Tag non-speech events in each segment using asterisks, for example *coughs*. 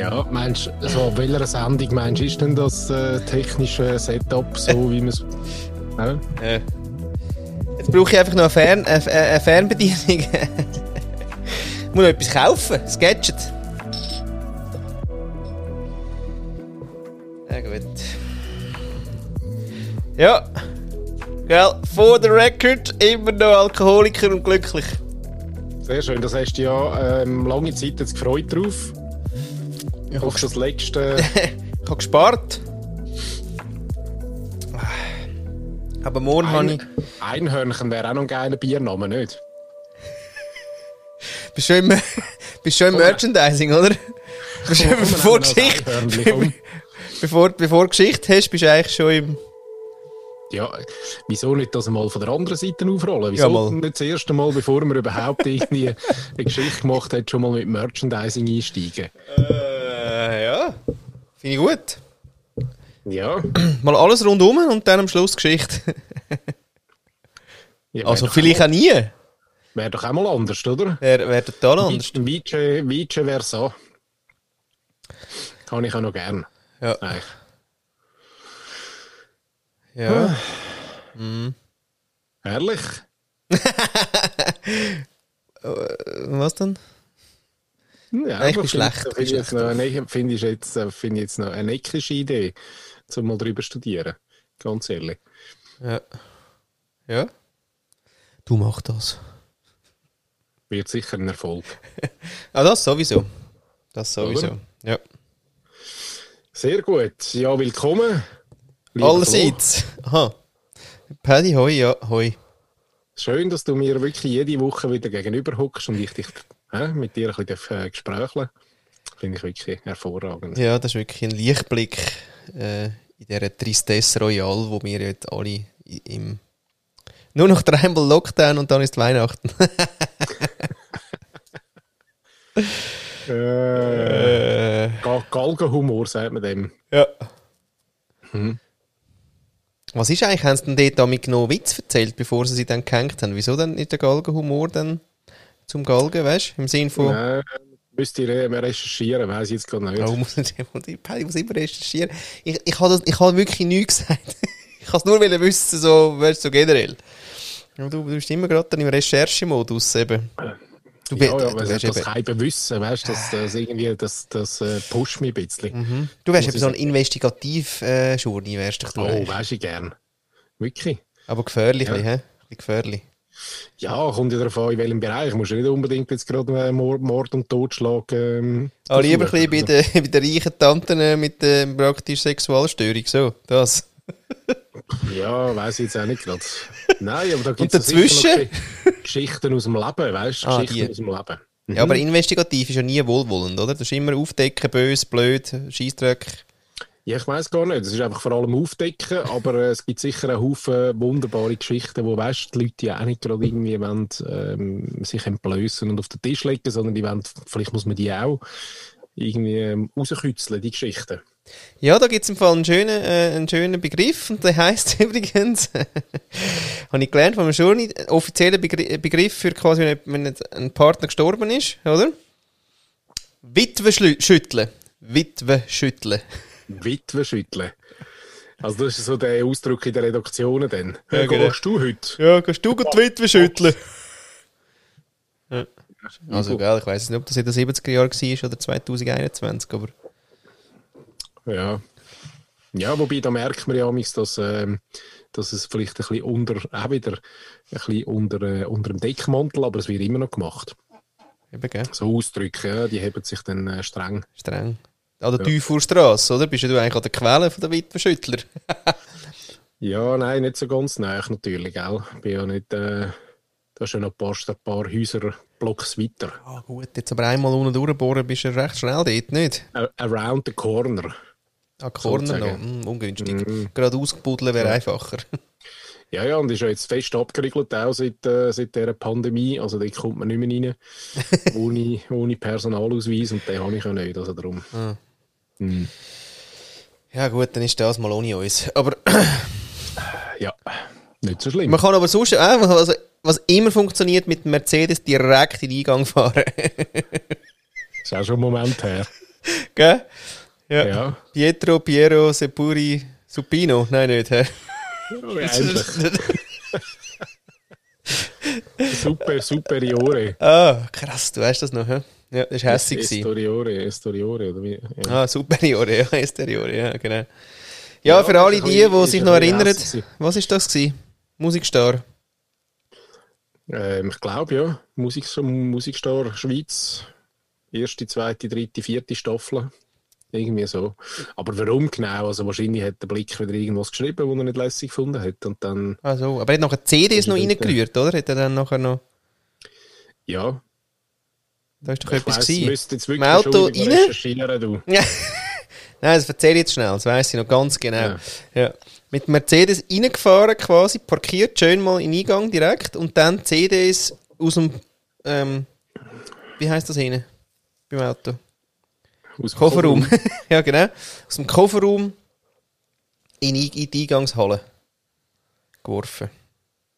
Ja, meinst du, so auf welcher Sendung meinst du, ist denn das äh, technische Setup so, *laughs* wie man es. Ja? Ja. Jetzt brauche ich einfach noch eine, Fern eine Fernbedienung. ich muss noch etwas kaufen, das Gadget. Ja, gut. Ja. Gell, for the record, immer noch Alkoholiker und glücklich. Sehr schön, das hast du ja ähm, lange Zeit jetzt gefreut drauf. Ich hoffe, das letzte. *laughs* ich habe gespart. Aber morgen habe ich. Einhörnchen wäre auch noch ein geiler Biername, nicht? Bist du im, *laughs* bist schon im Merchandising, oder? Bist du, bevor, Geschichte, *laughs* bevor, bevor Geschichte hast, bist du eigentlich schon im. Ja, wieso nicht das mal von der anderen Seite aufrollen? Wieso ja, nicht das erste Mal, bevor man überhaupt irgendwie eine Geschichte gemacht hat, schon mal mit Merchandising einsteigen? Äh, ja. Finde ich gut. Ja. *clears throat* Mal alles rundum und dann am Schluss Geschichte. *laughs* ja, also vielleicht auch nie. Wäre doch auch mal anders, oder? Wäre wär total anders. Vice, Vice wäre so. Kann ich auch noch gern. Ja. Eigentlich. Ja. mhm. Herrlich. *laughs* Was denn? Ja, ich bin schlecht. Finde ich, jetzt noch, find ich, jetzt, äh, find ich jetzt noch eine neckische Idee, um mal drüber zu studieren. Ganz ehrlich. Ja. Ja. Du machst das. Wird sicher ein Erfolg. *laughs* ah, das sowieso. Das sowieso. Oder? Ja. Sehr gut. Ja, willkommen. Allerseits. Aha. Paddy, hoi, ja, hoi. Schön, dass du mir wirklich jede Woche wieder gegenüber hockst und ich dich mit dir ein bisschen äh, gesprächeln Finde ich wirklich hervorragend. Ja, das ist wirklich ein Lichtblick äh, in dieser Tristesse Royale, wo wir jetzt alle im. Nur noch dreimal Lockdown und dann ist Weihnachten. *laughs* äh, Galgenhumor, sagt man dem. Ja. Hm. Was ist eigentlich, haben sie denn dort damit noch Witz erzählt, bevor sie sie dann gehängt haben? Wieso dann ist der Galgenhumor dann zum Galgen, weißt du? Im Sinne von. Nein, müsste ich recherchieren, weiß ich jetzt gar nicht. Oh, muss ich, muss immer recherchieren. Ich, ich habe hab wirklich nichts gesagt. *laughs* ich kann es nur wissen, so, weißt, so generell. Du, du bist immer gerade im Recherchemodus eben. Du, ja, ja, du das eben, kein Bewissen, weißt du, das, das, irgendwie, das, das äh, pusht mich ein bisschen. Mhm. Du wärst eben so ein Investigativ-Journey, äh, wärst du. Oh, wärst ich gern. Wirklich. Aber gefährlich, ja. hä? Gefährlich. Ja, kommt ja darauf an, in welchem Bereich. Musst du nicht unbedingt jetzt gerade Mord und Totschlag. Ähm, ah, lieber ein bisschen bei den, *laughs* bei den reichen Tanten äh, mit äh, praktisch Sexualstörung, so, das. *laughs* ja, weiß ich jetzt auch nicht gerade. Nein, aber da gibt es dazwischen Geschichten aus dem Leben, weißt du? Ah, Geschichten die. aus dem Leben. Mhm. Ja, aber investigativ ist ja nie wohlwollend, oder? Das ist immer aufdecken, böse, blöd, Scheißdreck. Ja, ich weiß gar nicht. Es ist einfach vor allem aufdecken, aber äh, es gibt sicher einen Haufen wunderbare Geschichten, wo weißt, die Leute ja auch nicht gerade irgendwie wollen, ähm, sich entblößen und auf den Tisch legen, sondern die wollen, vielleicht muss man die auch irgendwie ähm, rauskützeln, die Geschichten. Ja, da gibt es im Fall einen schönen, äh, einen schönen Begriff und der heißt *laughs* übrigens, *laughs* habe ich gelernt von einem Journal, offizieller Begriff für quasi, wenn ein Partner gestorben ist, oder? Witwe schütteln. Witwe schütteln. *laughs* Witwe schütteln. Also das ist so der Ausdruck in den Redaktionen dann. Ja, genau. Gehst du heute? Ja, gehst du die Witwe schütteln? Ja. Also, geil, ich weiß nicht, ob das in den 70er Jahren war oder 2021, aber... Ja. Ja, wobei da merkt man ja dass, äh, dass es vielleicht ein bisschen unter, auch wieder ein bisschen unter, äh, unter dem Deckmantel, aber es wird immer noch gemacht. Eben, gell? So Ausdrücke, ja, die heben sich dann äh, streng. Streng. An der ja. Teufelstrasse, oder? Bist du eigentlich an der Quelle von der Witwenschüttler? *laughs* ja, nein, nicht so ganz nah natürlich, gell? Bin ja nicht, äh, da ist ja noch ein paar, ein paar Häuser Blocks weiter. Ah, gut, jetzt aber einmal unten durchbohren, bist du recht schnell dort, nicht? Around the corner. Ah, Corner noch, hm, ungünstig. Mm. Gerade ausgebuddeln wäre ja. einfacher. *laughs* Ja, ja, und ist ja jetzt fest abgeriegelt, auch seit, äh, seit dieser Pandemie. Also da kommt man nicht mehr rein, *laughs* ohne, ohne Personalausweis und den habe ich ja nicht, also darum. Ah. Mm. Ja gut, dann ist das mal ohne uns. Aber... *clears throat* ja, nicht so schlimm. Man kann aber sonst auch, also, was immer funktioniert, mit Mercedes direkt in den Eingang fahren. *laughs* ist auch schon ein Moment her. Gell? Ja. Ja, Pietro, Piero, Sepuri, Supino. Nein, nicht, hä? *laughs* Super, superiore. ah, krass, du weißt das noch, hä? Ja, das war hässlich. Estoriore, Estoriore, oder wie? Ja. Ah, Superiore, *laughs* ja, Esteriore, ja, genau. Ja, Ja, für alle die, die sich noch erinnern, was ist das gewesen? Musikstar. Ähm, ich glaube, ja. Musik, Musikstar Schweiz. Erste, zweite, dritte, vierte Staffel. Irgendwie so. Aber warum genau? Also wahrscheinlich hat der Blick wieder irgendwas geschrieben, was er nicht lässig gefunden hat. Und dann, Also, aber er hat nachher CDs noch reingerührt, oder? Hat er dann nachher noch... ja. Da ist doch Ich etwas weiss, gewesen. müsste jetzt wirklich Auto rein? du. *laughs* Ja. Nein, das erzähle ich jetzt schnell, das weiss ich noch ganz genau. Ja. Ja. Mit Mercedes reingefahren quasi, parkiert, schön mal in den Eingang direkt und dann CDs aus dem, ähm, wie heißt das hinten? Beim Auto? Aus dem Kofferraum. *laughs* ja, genau. Aus dem Kofferraum in, in die Eingangshalle geworfen.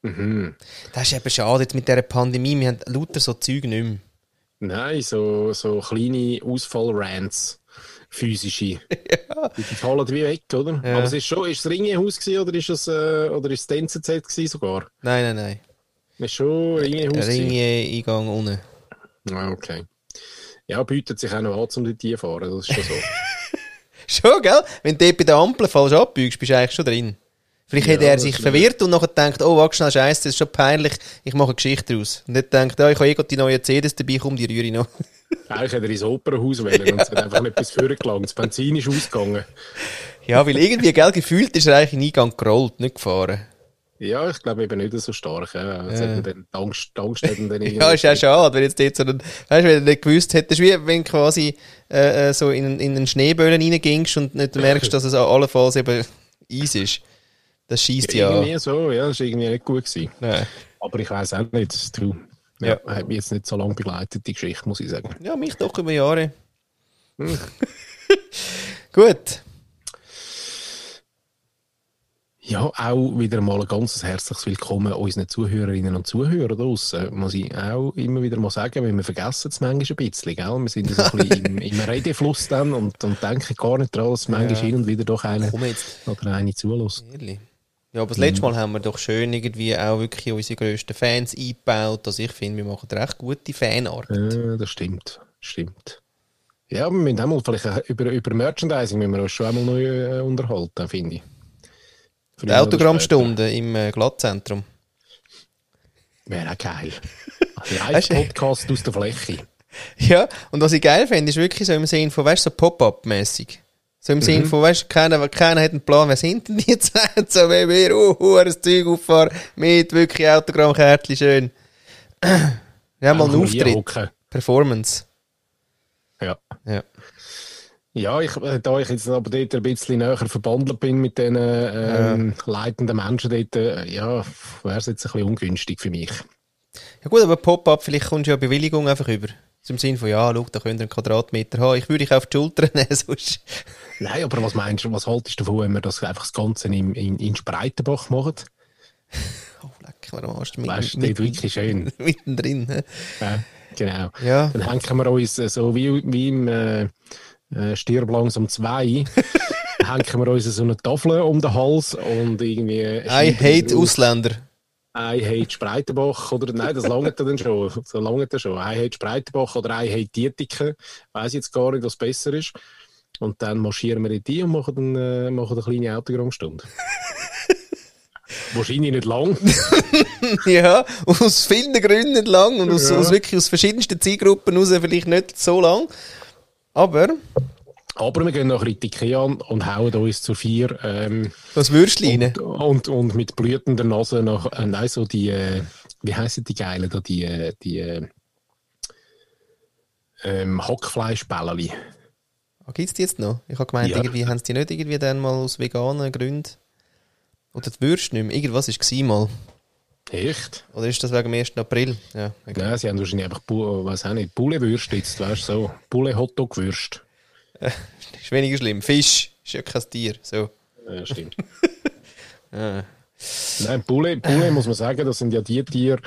Mhm. Das ist eben schade jetzt mit dieser Pandemie, wir haben lauter so Zeug nicht mehr. Nein, so, so kleine Ausfall-Rants. Physische. *laughs* Die fallen wie weg, oder? Ja. Aber es ist schon, ist es Ringehaus gewesen, oder ist es, äh, oder ist das NZZ gewesen sogar? Nein, nein, nein. Es ist schon Ringehaus gewesen. Ringe-Eingang unten. Ah, okay. Ja, bietet sich auch noch an, um dort zu fahren, das ist schon so. *laughs* Schon, gell? Wenn du dort bei der Ampel falsch abbiegst, bist du eigentlich schon drin. Vielleicht Ja, hat er sich verwirrt und nachher denkt, oh, warte schnell, scheiße, das ist schon peinlich, ich mache eine Geschichte daraus. Und dann denkt, ja, ich habe eh die neuen CDs dabei, komm, die rühre ich noch. *laughs* Eigentlich hätte er ins Opernhaus wählen und es hat einfach nicht bis vorne gelangt. Das Benzin ist ausgegangen. Ja, weil irgendwie, gell, gefühlt ist er eigentlich in den Eingang gerollt, nicht gefahren. Ja, ich glaube eben nicht so stark. Ja. Jetzt Ja. Angst, ihn dann. *laughs* Ja, ist auch schade, wenn jetzt dort so ein, weißt du, wenn du nicht gewusst hättest, wie wenn du quasi äh, äh, so in, in einen Schneeböhlen reingingst und nicht merkst, dass es allenfalls eben Eis ist. Das schießt ja. Irgendwie so, ja, das war irgendwie nicht gut. Gewesen. Nein. Aber ich weiß auch nicht, das du. Ja, Ja. hat mich jetzt nicht so lange begleitet, die Geschichte, muss ich sagen. Ja, mich doch über Jahre. Hm. *laughs* Gut. Ja, auch wieder mal ein ganz herzliches Willkommen unseren Zuhörerinnen und Zuhörern draussen. Muss ich auch immer wieder mal sagen, weil wir vergessen es manchmal ein bisschen, gell? Wir sind so ein bisschen im, im *laughs* Redefluss dann und, und denken gar nicht daran, dass manchmal Ja. hin und wieder doch jetzt. oder eine zulässt. Ehrlich. Ja, aber das letzte Mal haben wir doch schön irgendwie auch wirklich unsere grössten Fans eingebaut. Also ich finde, wir machen recht gute Fanart. Ja, das stimmt, stimmt. Ja, wir müssen auch mal vielleicht auch über, über Merchandising müssen wir uns schon einmal neu äh, unterhalten, finde ich. Die Früher oder Autogrammstunde im äh, Glattzentrum. Wäre auch geil. *laughs* Live-Podcast aus der Fläche. Ja, und was ich geil finde, ist wirklich so im Sinn von, weißt du, so Pop-Up-mäßig. So im Mhm. Sinn von, weißt du, keiner, keiner hat einen Plan, wer sind denn die zwei? So, wenn wir, uh, uh, ein Zeug auffahren, mit wirklich Autogrammkärtchen, schön. *clears throat* Ja, mal einen Auftritt. Performance. Ja. Ja. Ja, ich, äh, da ich jetzt aber dort ein bisschen näher verbandelt bin mit den ähm, leitenden Menschen dort, äh, ja, wäre es jetzt ein bisschen ungünstig für mich. Ja gut, aber Pop-Up, vielleicht kommst du ja Bewilligung einfach über. Im Sinn von, ja, schau, da könnt ihr einen Quadratmeter haben. Ich würde dich auf die Schulter *laughs* nehmen, sonst... Nein, aber was meinst du, was haltest du davon, wenn wir das einfach das Ganze in, in, in Spreitenbach machen? *laughs* Oh, leck mir am Arsch. Weißt du, dort wirklich schön. *laughs* mittendrin. Ja, genau. Ja. Dann hängen wir uns äh, so wie, wie im äh, äh, Stirb langsam 2, hängen wir uns so eine Tafel um den Hals und irgendwie... I hate Ausländer. I hate Spreitenbach oder nein, das langt dann schon. So langt schon. I hate Spreitenbach oder I hate Dietiken. Weiß jetzt gar nicht, was besser ist. Und dann marschieren wir in die und machen, dann, äh, machen eine kleine Autogrammstunde. *laughs* Wahrscheinlich nicht lang. *laughs* ja, aus vielen Gründen nicht lang und aus, Ja. aus wirklich aus verschiedensten Zielgruppen raus vielleicht nicht so lang. Aber Aber wir gehen in die Ikea und hauen uns zu vier ähm, das Würstchen rein. und, und, und mit blühender Nase nach, äh, nein, so die, äh, wie heißen die Geilen da, die, äh, die äh, ähm, Hackfleischbälleli. Ah, Gibt es die jetzt noch? Ich habe gemeint, Ja. irgendwie haben sie die nicht irgendwie dann mal aus veganen Gründen. Oder die Würste nicht mehr. Irgendwas war mal. Echt? Oder ist das wegen dem 1. April? Ja, egal. Nein, sie haben wahrscheinlich einfach, Bu- was auch nicht, Bullewürste jetzt, weißt du, so. Bulle-Hotdog-Würste. *laughs* Ist weniger schlimm. Fisch ist ja kein Tier. So. Ja, stimmt. Ja. *laughs* Nein, Bulle, Bulle muss man sagen, das sind ja die Tiere,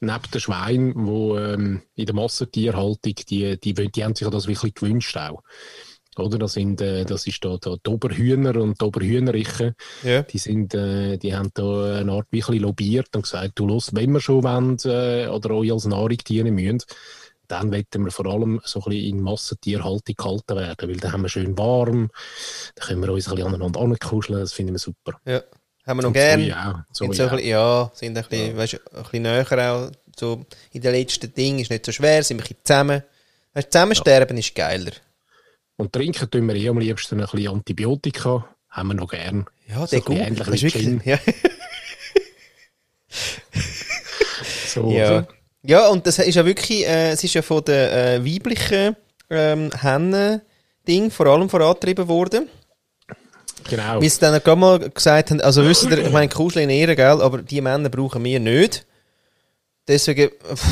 neben den Schweinen, die ähm, in der Massentierhaltung, die, die, die, die haben sich ja das wirklich gewünscht auch. oder? Das, sind, äh, das ist da, da die Oberhühner und die Oberhühnerichen. Ja. Die, sind, äh, die haben da eine Art bisschen lobbyiert und gesagt, du los, wenn wir schon wollen, äh, oder euch als Nahrung dienen müssen, dann wollen wir vor allem so ein bisschen in Massentierhaltung gehalten werden, weil dann haben wir schön warm, dann können wir uns ein bisschen aneinander ankuscheln, das finden wir super. Ja. Haben wir noch Und gern. Soja auch. Sind Soja so bisschen, ja, sind ein bisschen, weißt, du, ein bisschen näher auch. So in den letzten Dingen ist nicht so schwer, sind wir ein bisschen zusammen. Weißt, zusammen sterben ist geiler. Und trinken tun wir eh am liebsten ein bisschen Antibiotika, haben wir noch gern. Ja, So der gut. ähnlich Weißt, wie ja. *laughs* So, ja. oder? Ja, und das ist ja wirklich, äh, es ist ja von den äh, weiblichen ähm, Hennen-Ding vor allem vorangetrieben worden. Genau. Wie sie dann gerade mal gesagt haben, also wisst ihr, ich meine, Kuschel in Ehre, gell, aber die Männer brauchen wir nicht. Deswegen pff,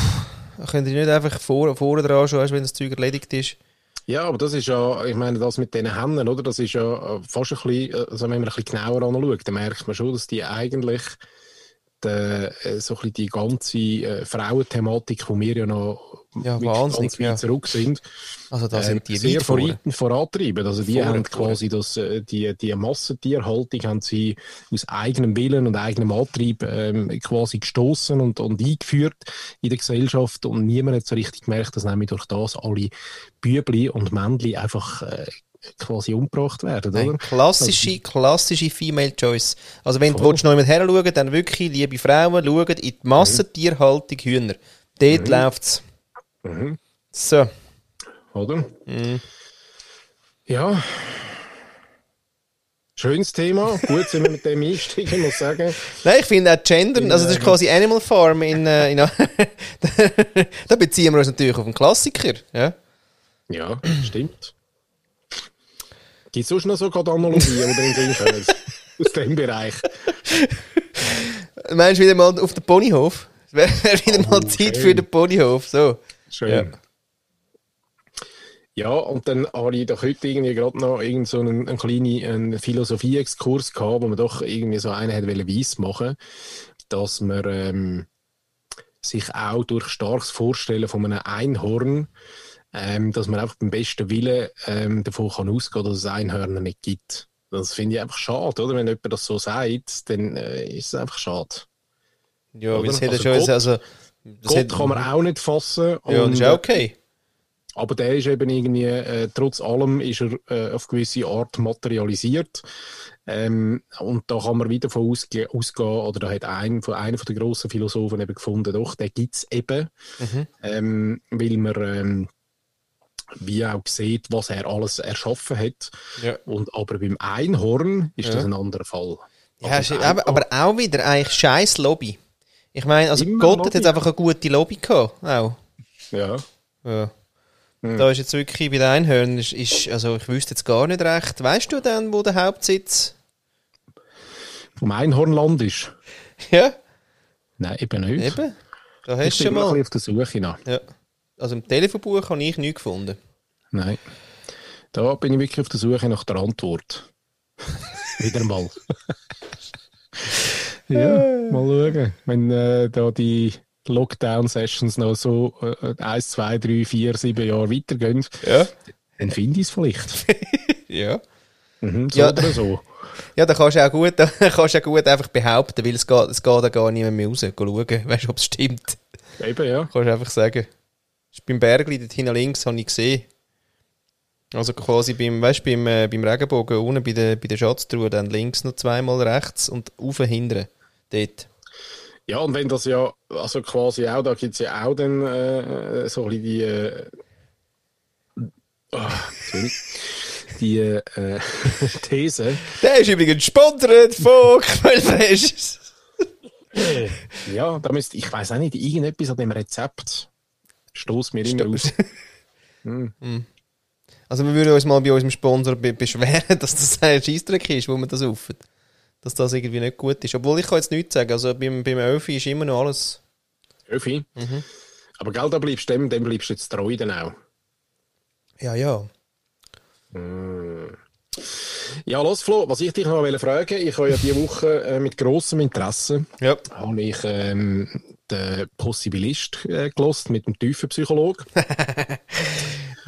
könnt ihr nicht einfach vor, vorne dran schon, wenn das Zeug erledigt ist. Ja, aber das ist ja, ich meine, das mit diesen Händen, oder? Das ist ja äh, fast ein bisschen, äh, also wenn man ein bisschen genauer anschaut, dann merkt man schon, dass die eigentlich äh, so ein die ganze äh, Frauenthematik, wo wir ja noch Ja, wahnsinnig, ganz weit zurück sind, Also da ähm, sind die sehr weit vorne. voran, vorantreiben. Also die Vorne, haben quasi das, äh, die, die Massentierhaltung haben sie aus eigenem Willen und eigenem Antrieb ähm, quasi gestoßen und, und eingeführt in der Gesellschaft und niemand hat so richtig gemerkt, dass nämlich durch das alle Bübli und Männli einfach äh, quasi umgebracht werden, oder? klassische, klassische Female Choice. Also wenn du Voll. willst, noch jemand her schauen, dann wirklich, liebe Frauen, schauen in die Massentierhaltung Hühner. Dort läuft's. Mhm. So. Oder? Mhm. Ja. Schönes Thema. Gut sind wir mit dem einsteigen, ich muss sagen. Nein, ich finde auch Gendern, also das ist quasi Animal Farm in, äh, in *laughs* da beziehen wir uns natürlich auf einen Klassiker. Ja? Ja, stimmt. Gibt es sonst noch so gerade Analogien, drin sind können? Aus dem Bereich. Meinst du wieder mal auf den Ponyhof? Es *laughs* wäre wär wieder mal Oh, Zeit schön. für den Ponyhof. So. Schön. Ja. Ja. und dann habe ich doch heute irgendwie gerade noch irgend so einen, einen kleinen einen Philosophie-Exkurs gehabt, wo man doch irgendwie so einen hätte weiss machen dass man ähm, sich auch durch starkes Vorstellen von einem Einhorn, ähm, dass man einfach beim besten Willen ähm, davon kann ausgehen, dass es Einhörner nicht gibt. Das finde ich einfach schade, oder? Wenn jemand das so sagt, dann äh, ist es einfach schade. Ja, weil Oder? es hat ja Also schon... Gott- also, das Gott kann man auch nicht fassen. Ja, das ist und, auch okay. Aber der ist eben irgendwie, äh, trotz allem ist er äh, auf gewisse Art materialisiert. Ähm, und da kann man wieder von ausge ausgehen, oder da hat ein, von einer der grossen Philosophen eben gefunden, doch, der gibt es eben, Mhm. ähm, weil man ähm, wie auch sieht, was er alles erschaffen hat. Ja. Und aber beim Einhorn ist Ja. das ein anderer Fall. Ja, Also ist, das aber, aber auch wieder eigentlich scheiß Lobby. Ich meine, also Gott hat jetzt einfach eine gute Lobby gehabt. Auch. Ja. Ja. Hm. Da ist jetzt wirklich bei den Einhörnern, ist, ist, also ich wüsste jetzt gar nicht recht. Weißt du denn, wo der Hauptsitz? Vom Einhornland ist. Ja, Nein, eben nicht. eben. Da Ich hast du bin schon mal. auf der Suche nach. Ja. Also im Telefonbuch habe ich nichts gefunden. Nein. Da bin ich wirklich auf der Suche nach der Antwort. *laughs* Wieder mal. *laughs* ja, mal schauen. Wenn äh, da die Lockdown-Sessions noch so äh, 1, 2, 3, 4, 7 Jahre weitergehen, Ja. dann finde ich es vielleicht. *laughs* Ja. Mhm, so Ja. oder so. Ja, da kannst du auch gut, da kannst du auch gut einfach behaupten, weil es geht, es geht da gar nicht mehr raus. Schauen, weißt du, ob es stimmt. Eben, ja. Kannst du einfach sagen. Ist beim Bergli, dort hinten links, habe ich gesehen. Also quasi beim, weißt, beim, äh, beim Regenbogen unten bei der, bei der Schatztruhe, dann links noch zweimal rechts und auf hinten. Dort. Ja, und wenn das ja, also quasi auch, da gibt es ja auch dann äh, so ein bisschen die, äh, sorry, die äh, *laughs* These, Der ist übrigens gesponsert von Quellfresh. Ja, da müsste, ich weiß auch nicht, irgendetwas an dem Rezept stoßt mir immer aus. Also wir würden uns mal bei unserem Sponsor be beschweren, *laughs* dass das ein Scheissdreck ist, wo man das rufen. Dass das irgendwie nicht gut ist. Obwohl ich kann jetzt nichts sagen. Also beim, beim Öfi ist immer noch alles... Öfi. Aber gell, da bleibst du dem, dem bleibst du jetzt treu dann auch. Ja, ja. Ja, los Flo, was ich dich noch wollte fragen, ich habe ja diese Woche äh, mit grossem Interesse Ja. habe ich ähm, den Possibilist äh, gelost mit dem tiefen Psychologe. *laughs*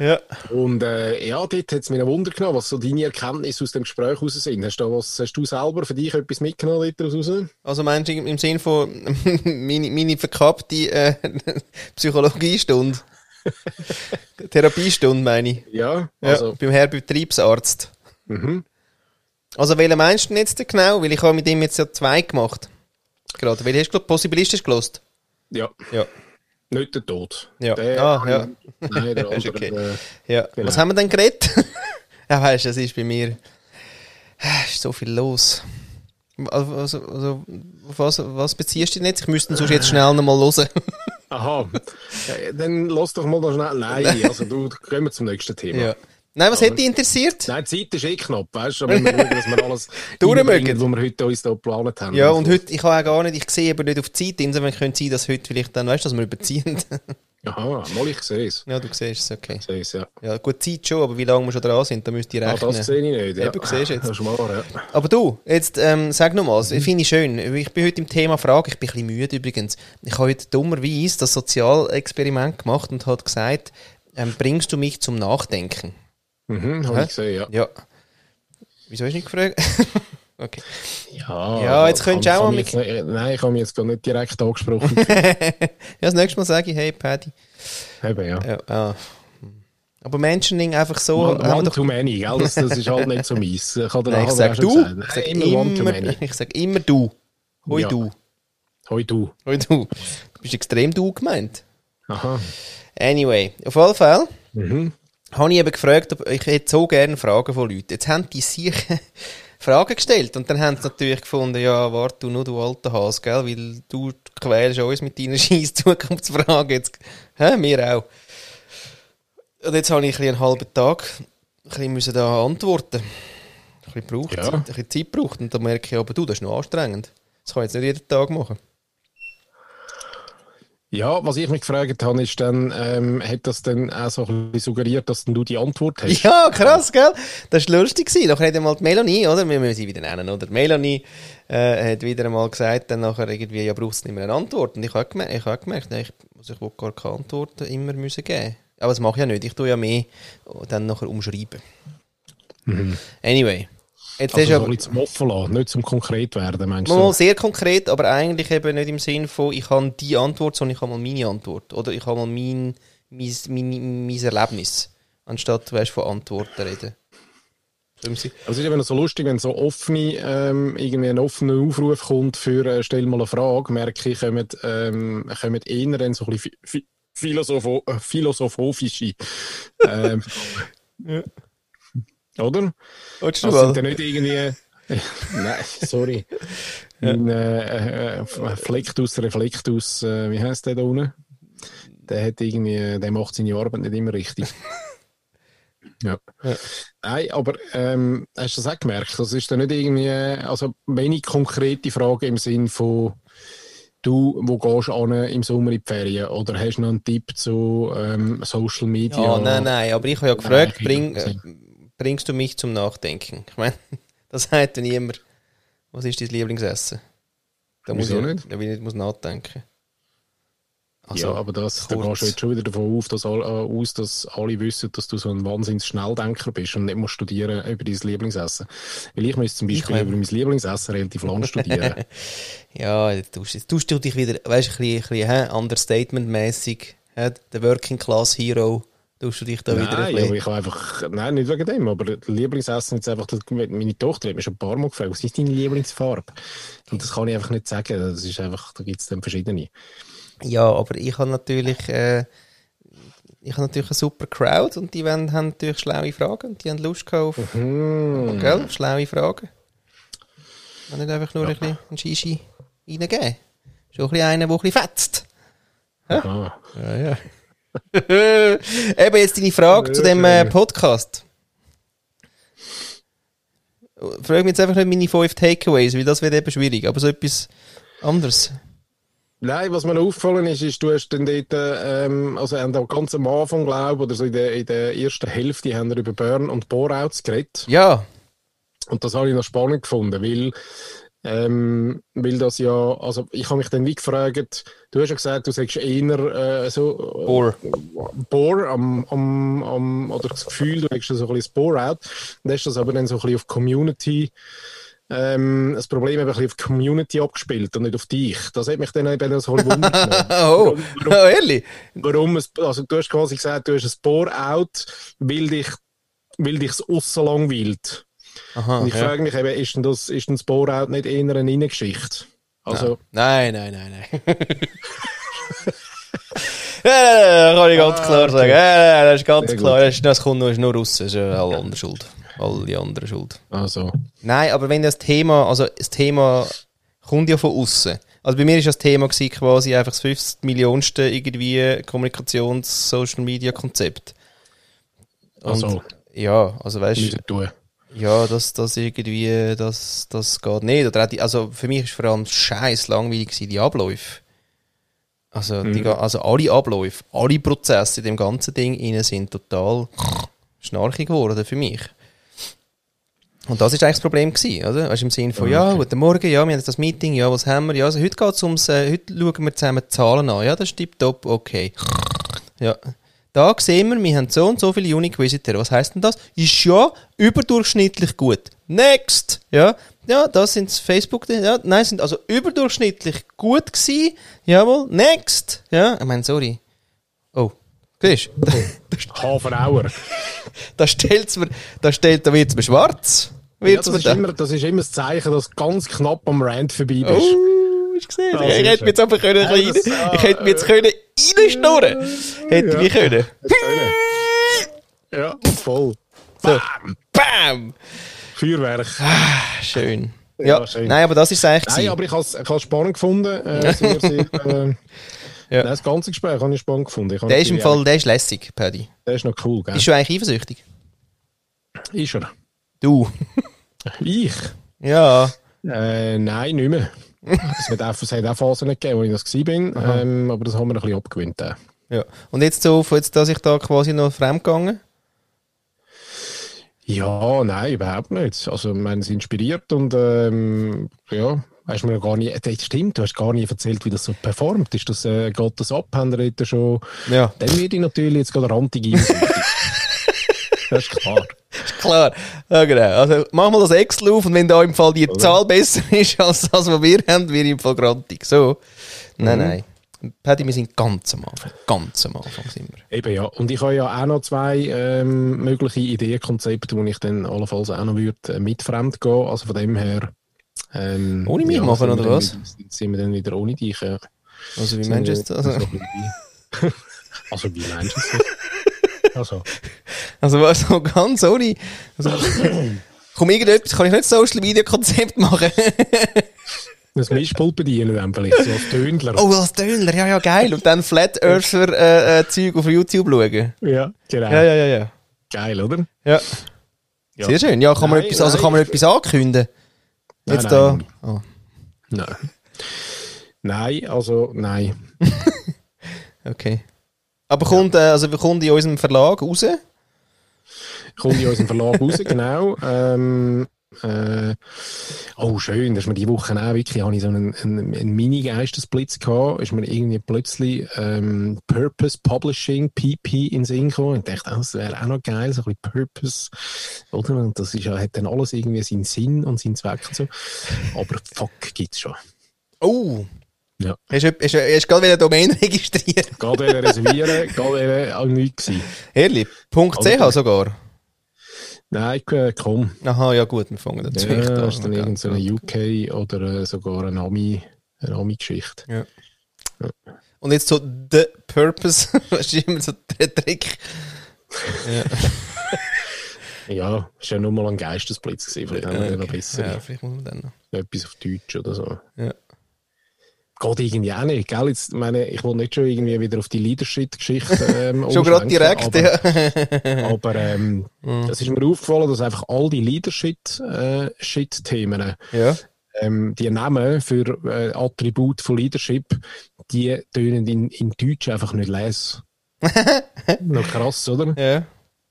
Ja. Und äh, ja, dort hat es mir ein Wunder genommen, was so deine Erkenntnisse aus dem Gespräch raus sind. Hast du, was, hast du selber für dich etwas mitgenommen dort raus? Also meinst du im Sinn von *laughs* meine, meine verkappte äh, *laughs* Psychologiestunde? Therapiestunde meine ich. Ja, Ja, also, beim Herr Betriebsarzt. mhm. Also welchen meinst du denn jetzt genau? Weil ich habe mit ihm jetzt ja zwei gemacht. Gerade. Weil hast du glaub, possibilistisch gelost? Ja, Ja. nicht der Tod. Ja. Der, Ah, ja. Nein, der andere. okay. äh, Ja. Genau. Was haben wir denn geredet? *laughs* ja, weißt du, es ist bei mir es ist so viel los. Also, also, also was, was beziehst du denn jetzt? Ich müsste ihn sonst jetzt schnell nochmal hören. Aha, Äh, dann lass doch mal noch schnell. Nein, *laughs* also du, gehen wir zum nächsten Thema. ja. Nein, was hätte dich interessiert? Nein, die Zeit ist eh knapp, weißt du? Wenn wir schauen, dass wir alles *laughs* Durchmögen. was wir heute uns hier geplant haben. Ja, und heute, ich habe auch gar nicht, ich sehe aber nicht auf die Zeit, insofern könnte es sein, dass heute vielleicht dann, weißt du, dass wir überziehen. *laughs* Aha, mal ich sehe es. ja, du siehst es, okay. Ich sehe es, ja. Ja, gut, Zeit schon, aber wie lange wir schon dran sind, da müsst ihr Ah, rechnen. das sehe ich nicht. Ja. Eben, siehst jetzt. *laughs* Das ist mal ja. Aber du, jetzt ähm, sag nochmal, mhm. finde ich schön. Ich bin heute im Thema Frage, ich bin ein bisschen müde übrigens. Ich habe heute dummerweise das Sozialexperiment gemacht und habe gesagt, ähm, bringst du mich zum Nachdenken? Mhm, habe ich gesehen, ja. Ja. Wieso hast du nicht gefragt? *laughs* okay. Ja, Ja, jetzt könntest du auch mal nicht- Nein, ich habe mich jetzt gar nicht direkt angesprochen. Ja, das nächste Mal sage ich, hey Paddy. Eben, ja. Ja, ah. Aber Mentioning einfach so. One, doch- too many, gell? Das, das ist halt nicht so meins. Ich, Nein, ich nachher sag auch schon du. Ich sag immer one too immer, many. ich sag immer du. Hoi Ja. du. Hoi du. Hoi du. Du bist extrem du gemeint. Aha. Anyway, auf jeden Fall Mhm. Habe ich eben gefragt, ob ich hätte so gerne Fragen von Leuten. Jetzt haben die sich *laughs* Fragen gestellt und dann haben sie natürlich gefunden, ja, warte du nur, du alter Hase, gell, weil du quälst uns mit deinen *laughs* scheiß Zukunftsfragen. Jetzt, hä, wir auch. Und jetzt habe ich ein einen halben Tag ein bisschen da antworten. Ein bisschen, braucht, Ja. Zeit, ein bisschen Zeit braucht und dann merke ich, aber du, das ist noch anstrengend. Das kann ich jetzt nicht jeden Tag machen. Ja, was ich mich gefragt habe, ist dann, ähm, hat das dann auch so ein bisschen suggeriert, dass du die Antwort hast? Ja, krass, gell? Das war lustig. gewesen. Nachher hat einmal die Melanie, oder? Wir müssen sie wieder nennen, oder? Die Melanie äh, hat wieder einmal gesagt, dann nachher irgendwie, ja, brauchst du nicht mehr eine Antwort. Und ich habe gemerkt, ich habe gemerkt ich, also ich will gar keine Antworten immer müssen geben. Aber das mache ich ja nicht. Ich tue ja mehr dann nachher umschreiben. Anyway. Jetzt Also ein aber bisschen zum Offen lassen, nicht zum konkret werden, meinst du? mal sehr konkret, aber eigentlich eben nicht im Sinn von, ich habe die Antwort, sondern ich habe mal meine Antwort. Oder ich habe mal mein, mein, mein, mein Erlebnis. Anstatt, weißt, von Antworten reden. Sie? Also es ist eben so lustig, wenn so offene, ähm, irgendwie ein offener Aufruf kommt für äh, «Stell mal eine Frage», merke ich, kommen, ähm, kommen eher dann so ein bisschen phi- philosopho äh, philosophische ähm, *laughs* Oder? Willst Das sind ja nicht irgendwie... *laughs* Nein, sorry. Ein äh, äh, Flektus, Reflektus, äh, wie heisst der da unten? Der hat irgendwie, der macht seine Arbeit nicht immer richtig. *laughs* Ja. Ja. Nein, aber ähm, hast du das auch gemerkt? Das ist dann nicht irgendwie, also wenig konkrete Frage im Sinn von du, wo gehst du an im Sommer in die Ferien? Oder hast du noch einen Tipp zu ähm, Social Media? Ja, nein, nein, aber ich habe ja gefragt, Nein, bring, äh, bringst du mich zum Nachdenken? Ich meine, *laughs* das sagt dann niemand, was ist dein Lieblingsessen? Da muss Wieso ich, nicht? Da will ich nicht muss nachdenken. Also, ja, aber das, da kurz. gehst du jetzt schon wieder davon auf, dass, all- äh, aus, dass alle wissen, dass du so ein wahnsinns Schnelldenker bist und nicht musst studieren über dein Lieblingsessen. Weil ich müsste zum Beispiel über mein Lieblingsessen relativ lang studieren. *laughs* Ja, jetzt tust, jetzt tust du dich wieder, weißt du, ein bisschen, ein bisschen Understatement-mäßig, der Working Class Hero, tust du dich da wieder ein nein, bisschen. ich habe einfach, nein, nicht wegen dem, aber Lieblingsessen ist einfach, meine Tochter hat mich schon ein paar Mal gefragt, was ist deine Lieblingsfarbe? Und das kann ich einfach nicht sagen, das ist einfach, da gibt es dann verschiedene. Ja, aber ich habe natürlich, äh, ich habe natürlich eine super Crowd und die wollen, haben natürlich schlaue Fragen und die haben Lust auf, Hm. gell, schlaue Fragen. Und nicht einfach nur ein bisschen einen Shishi reingeben. Schon ein bisschen einer, der ein bisschen fetzt. Aha. Ja, ja. Eben jetzt deine Frage zu dem äh, Podcast. Frag mich jetzt einfach nicht meine fünf Takeaways, weil das wird eben schwierig, aber so etwas anderes. Nein, was mir aufgefallen ist, ist, du hast dann dort, ähm, also ganz am Anfang, glaube oder so in der, in der ersten Hälfte, haben wir über Burn und Boreouts geredet. Ja, Und das habe ich noch spannend gefunden, weil Ähm, weil das ja, also ich habe mich dann wie gefragt, du hast ja gesagt, du sagst eher äh, so äh, Bore. Bore am, am, am, oder das Gefühl, du hast so ein bisschen das Bore-out. Und hast das aber dann so ein bisschen auf Community, ähm, das Problem eben ein bisschen auf Community abgespielt und nicht auf dich. Das hat mich dann eben so ein bisschen Wunder *laughs* genommen. oh, Warum, oh, *laughs* ehrlich? warum es, also du hast quasi gesagt, du hast ein Bore-out, weil dich, weil dich es aussen langweilt. Aha, Und ich ja. frage mich eben, ist denn das, ist denn das Bore-out nicht eher eine Innengeschichte? Also, Nein, nein, nein, nein. *laughs* ja, kann ich ganz klar sagen. Ja, das ist ganz klar. Das, ist, das kommt nur, ist nur raus. Das ist alle andere Schuld. Alle anderen Schuld. also, Nein, aber wenn das Thema, also das Thema kommt ja von außen. Also bei mir ist das Thema gewesen, quasi einfach das 50 Millionste irgendwie Kommunikations-Social-Media-Konzept. Also. Ja, also weißt du. Ja, das, das irgendwie, das, das geht nicht. Oder die, also für mich ist vor allem scheiß langweilig die Abläufe. Also, die, ga- also alle Abläufe, alle Prozesse in dem ganzen Ding innen sind total schnarchig geworden für mich. Und das ist eigentlich das Problem gewesen, oder? Weißt, im Sinne von, ja, guten Morgen, ja, wir haben jetzt das Meeting, ja, was haben wir? Ja, also heute geht's ums, äh, heute schauen wir zusammen die Zahlen an. Ja, das ist top, okay. Ja. Da sehen wir, wir haben so und so viele Unique Visitor. Was heißt denn das? Ist ja überdurchschnittlich gut. Next! Ja, ja, das sind Facebook, ja, nein, sind also überdurchschnittlich gut gewesen. Jawohl, next! Ja, ich meine, sorry. Oh, siehst du? *laughs* Hafenauer. Da *laughs* stellt's mir, da stellt, da wird's mir schwarz. Ja, Wird's das, mir ist da. immer, das ist immer das Zeichen, dass du ganz knapp am Rand vorbei bist. Oh, hast gesehen? Ah, ich hätte mich jetzt aber können, Ja, rein, das- ah, ich hätte mich jetzt können reinschnurren. Hätte Ja. ich können. Ja, voll. So. Bam! Bam! Feuerwerk. Schön. Ja, Ja, schön. nein, aber das ist eigentlich. Nein, gewesen. aber ich habe es spannend gefunden. Äh, sehr, sehr, äh, *laughs* Ja. Das ganze Gespräch habe ich spannend gefunden. Ich der ist im Fall, der ist lässig, Paddy. Der ist noch cool, gell? Bist du eigentlich eifersüchtig? Ist er? Du. Ich? ja. Äh, nein, nicht mehr. Es, hat auch, es hat auch Phasen nicht gegeben, wo ich das gewesen bin, ähm, aber das haben wir ein bisschen abgewöhnt. Äh. ja. Und jetzt so, jetzt, dass ich da quasi noch fremdgegangen? Ja, nein, überhaupt nicht. Also, meine, es inspiriert und ähm, ja, hast mir gar nie, das stimmt, du hast gar nie erzählt, wie das so performt. Ist das, äh, geht das ab? Haben wir schon, Ja. dann werde ich natürlich jetzt gerade rantig. *laughs* Das ist klar. Klar. Ja, genau. Also, mach mal das Excel auf und wenn da im Fall die Zahl besser *laughs* ist als das, was wir haben, ich im Fall grantig. So. Nein, Mhm. nein. Paddy, wir sind ganz am Anfang. Ganz am Anfang sind wir. Eben ja. Und ich habe ja auch noch zwei ähm, mögliche Ideenkonzepte, wo ich dann allenfalls auch noch würde, äh, mit fremd gehen. Also von dem her. Ähm, Ohne mich ja, machen, wir oder was? Wieder, sind wir dann wieder ohne dich? Ja. Also, wie meinst du wir das? Also, wie- *laughs* also wie meinst du das? *laughs* *laughs* Also, also, was so ganz ohne. Also, *clears throat* komm, irgendetwas kann ich nicht Social Media Konzept machen. *laughs* das Mischpult bedienen dann vielleicht, so als Tönler. oh, als Döner, ja, ja, geil. Und dann Flat Earther äh, äh, Zeug auf YouTube schauen. Ja, genau. Ja, ja, ja, ja. Geil, oder? Ja. Ja. Sehr schön. Ja, kann man Nein, etwas, also nein. kann man etwas ankündigen? Nein, Jetzt nein, da. nein. Oh, Nein. Nein, also nein. *laughs* okay. Aber kommt, äh, also kommt in unserem Verlag raus? kommt in unserem Verlag raus, *laughs* genau. Ähm, äh, oh, schön, dass wir die Woche auch wirklich, habe ich so einen, einen, einen Mini-Geistesblitz gehabt, ist mir irgendwie plötzlich ähm, Purpose Publishing, PP, in den Sinn gekommen. Und ich dachte, oh, das wäre auch noch geil, so ein bisschen Purpose, oder? Und das ist, ja- hat dann alles irgendwie seinen Sinn und seinen Zweck und so. Aber fuck, gibt's schon. Oh. Ja. Hast du hast, hast gerade wieder eine Domain *laughs* registriert? Gerade wieder reservieren, *laughs* gerade wieder auch nichts gewesen. Ehrlich? .ch sogar? Nein, äh, komm. Aha, ja gut, wir fangen dazu Ja, an. das ist dann Okay, irgend so eine UK oder äh, sogar eine Ami, eine Ami-Geschichte. Ja. Und jetzt so The Purpose, *laughs* das ist immer so der Trick. Ja, ist ja nur mal ein Geistesblitz gewesen. Vielleicht haben wir dann noch besser. Ja, vielleicht muss man dann noch. Etwas auf Deutsch oder so. Ja. Geht irgendwie auch nicht, gell? Jetzt, meine, ich will nicht schon irgendwie wieder auf die Leadership-Geschichte ähm, *laughs* Schon gerade direkt, aber, ja. *laughs* aber ähm, es ist mir aufgefallen, dass einfach all die Leadership-Shit-Themen, ja. ähm, die Namen für äh, Attribute von Leadership, die tönen in, in Deutsch einfach nicht lesen. *laughs* Noch krass, oder? Ja.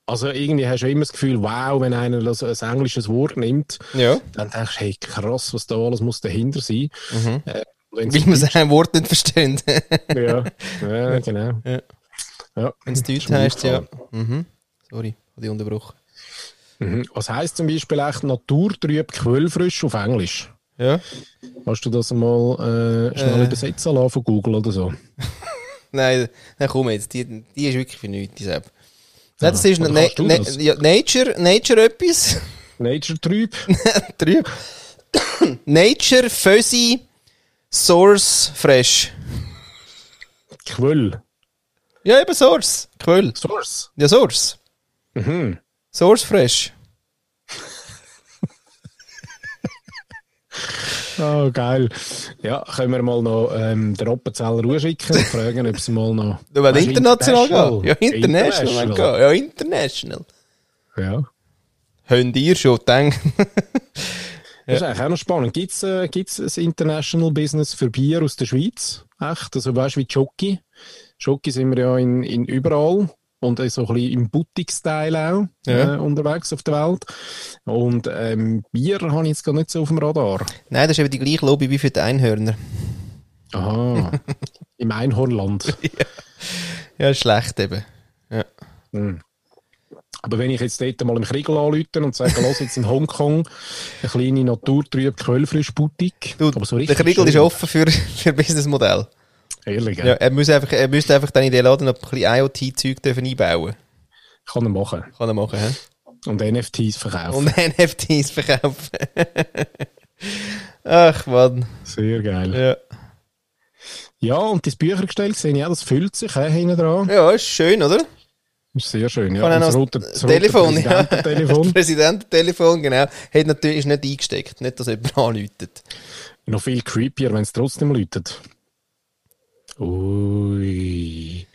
Also irgendwie hast du immer das Gefühl, wow, wenn einer das, ein englisches Wort nimmt, Ja. dann denkst du, hey, krass, was da alles muss dahinter sein. Mhm. Äh, Weil man sein Wort nicht versteht. ja, ja, *laughs* genau. Ja. Ja. Wenn es Deutsch heisst, ja. Mhm. Sorry, habe ich unterbrochen. Mhm. Was heisst zum Beispiel echt naturtrüb quellfrisch auf Englisch? Ja. Hast du das mal äh, schnell Äh. übersetzen lassen von Google oder so? *laughs* Nein, nein, komm jetzt, die, die ist wirklich für nichts, die Sepp. Nein, das ist na, kannst das? ja, Nature, Nature etwas. Nature trüb? *laughs* Drüber. *coughs* Nature Fuzzy Source Fresh. Quell. Ja, eben Source. Quell. Source. Ja, Source. Mhm. Source Fresh. *laughs* Oh, geil. Ja, können wir mal noch ähm, den Oppenzeller ruschicken und fragen, ob sie mal noch... *laughs* Du willst international gehen? Ja, international. International. mein Gott. Ja, international. Ja. Habt ihr schon gedacht? *laughs* Das ist eigentlich auch noch spannend. Gibt es äh, gibt's ein International Business für Bier aus der Schweiz? Echt? Also weißt du, wie Jockey? Jockey sind wir ja in, in überall und so ein bisschen im Boutique-Style auch Ja. äh, unterwegs auf der Welt. Und ähm, Bier habe ich jetzt gar nicht so auf dem Radar. Nein, das ist eben die gleiche Lobby wie für die Einhörner. Aha. *laughs* Im Einhornland. Ja, schlecht eben. Ja. Hm. Aber wenn ich jetzt dort mal im Kriegel anrufe und sage, los jetzt in Hongkong eine kleine naturtrüb Quellfrisch Boutique. Du, aber so der richtig Kriegel ist offen für, *laughs* für Businessmodell. Ehrlich, Ja, er, muss einfach, er müsste einfach dann in den Laden noch ein bisschen IoT-Zeug einbauen. Kann er machen. Kann er machen, hä? Und NFTs verkaufen. Und NFTs verkaufen. *laughs* Ach, Mann. Sehr geil. Ja. Ja, und das Büchergestell sehe ich auch, das füllt sich hinten dran. ja, ist schön, oder? Ist sehr schön. Ja. Das rote, das rote Telefon, ja. *laughs* Das Präsidententelefon. Präsidententelefon, genau. Hat natürlich, ist nicht eingesteckt. Nicht, dass jemand *laughs* anläutet. Noch viel creepier, wenn es trotzdem läutet. Ui.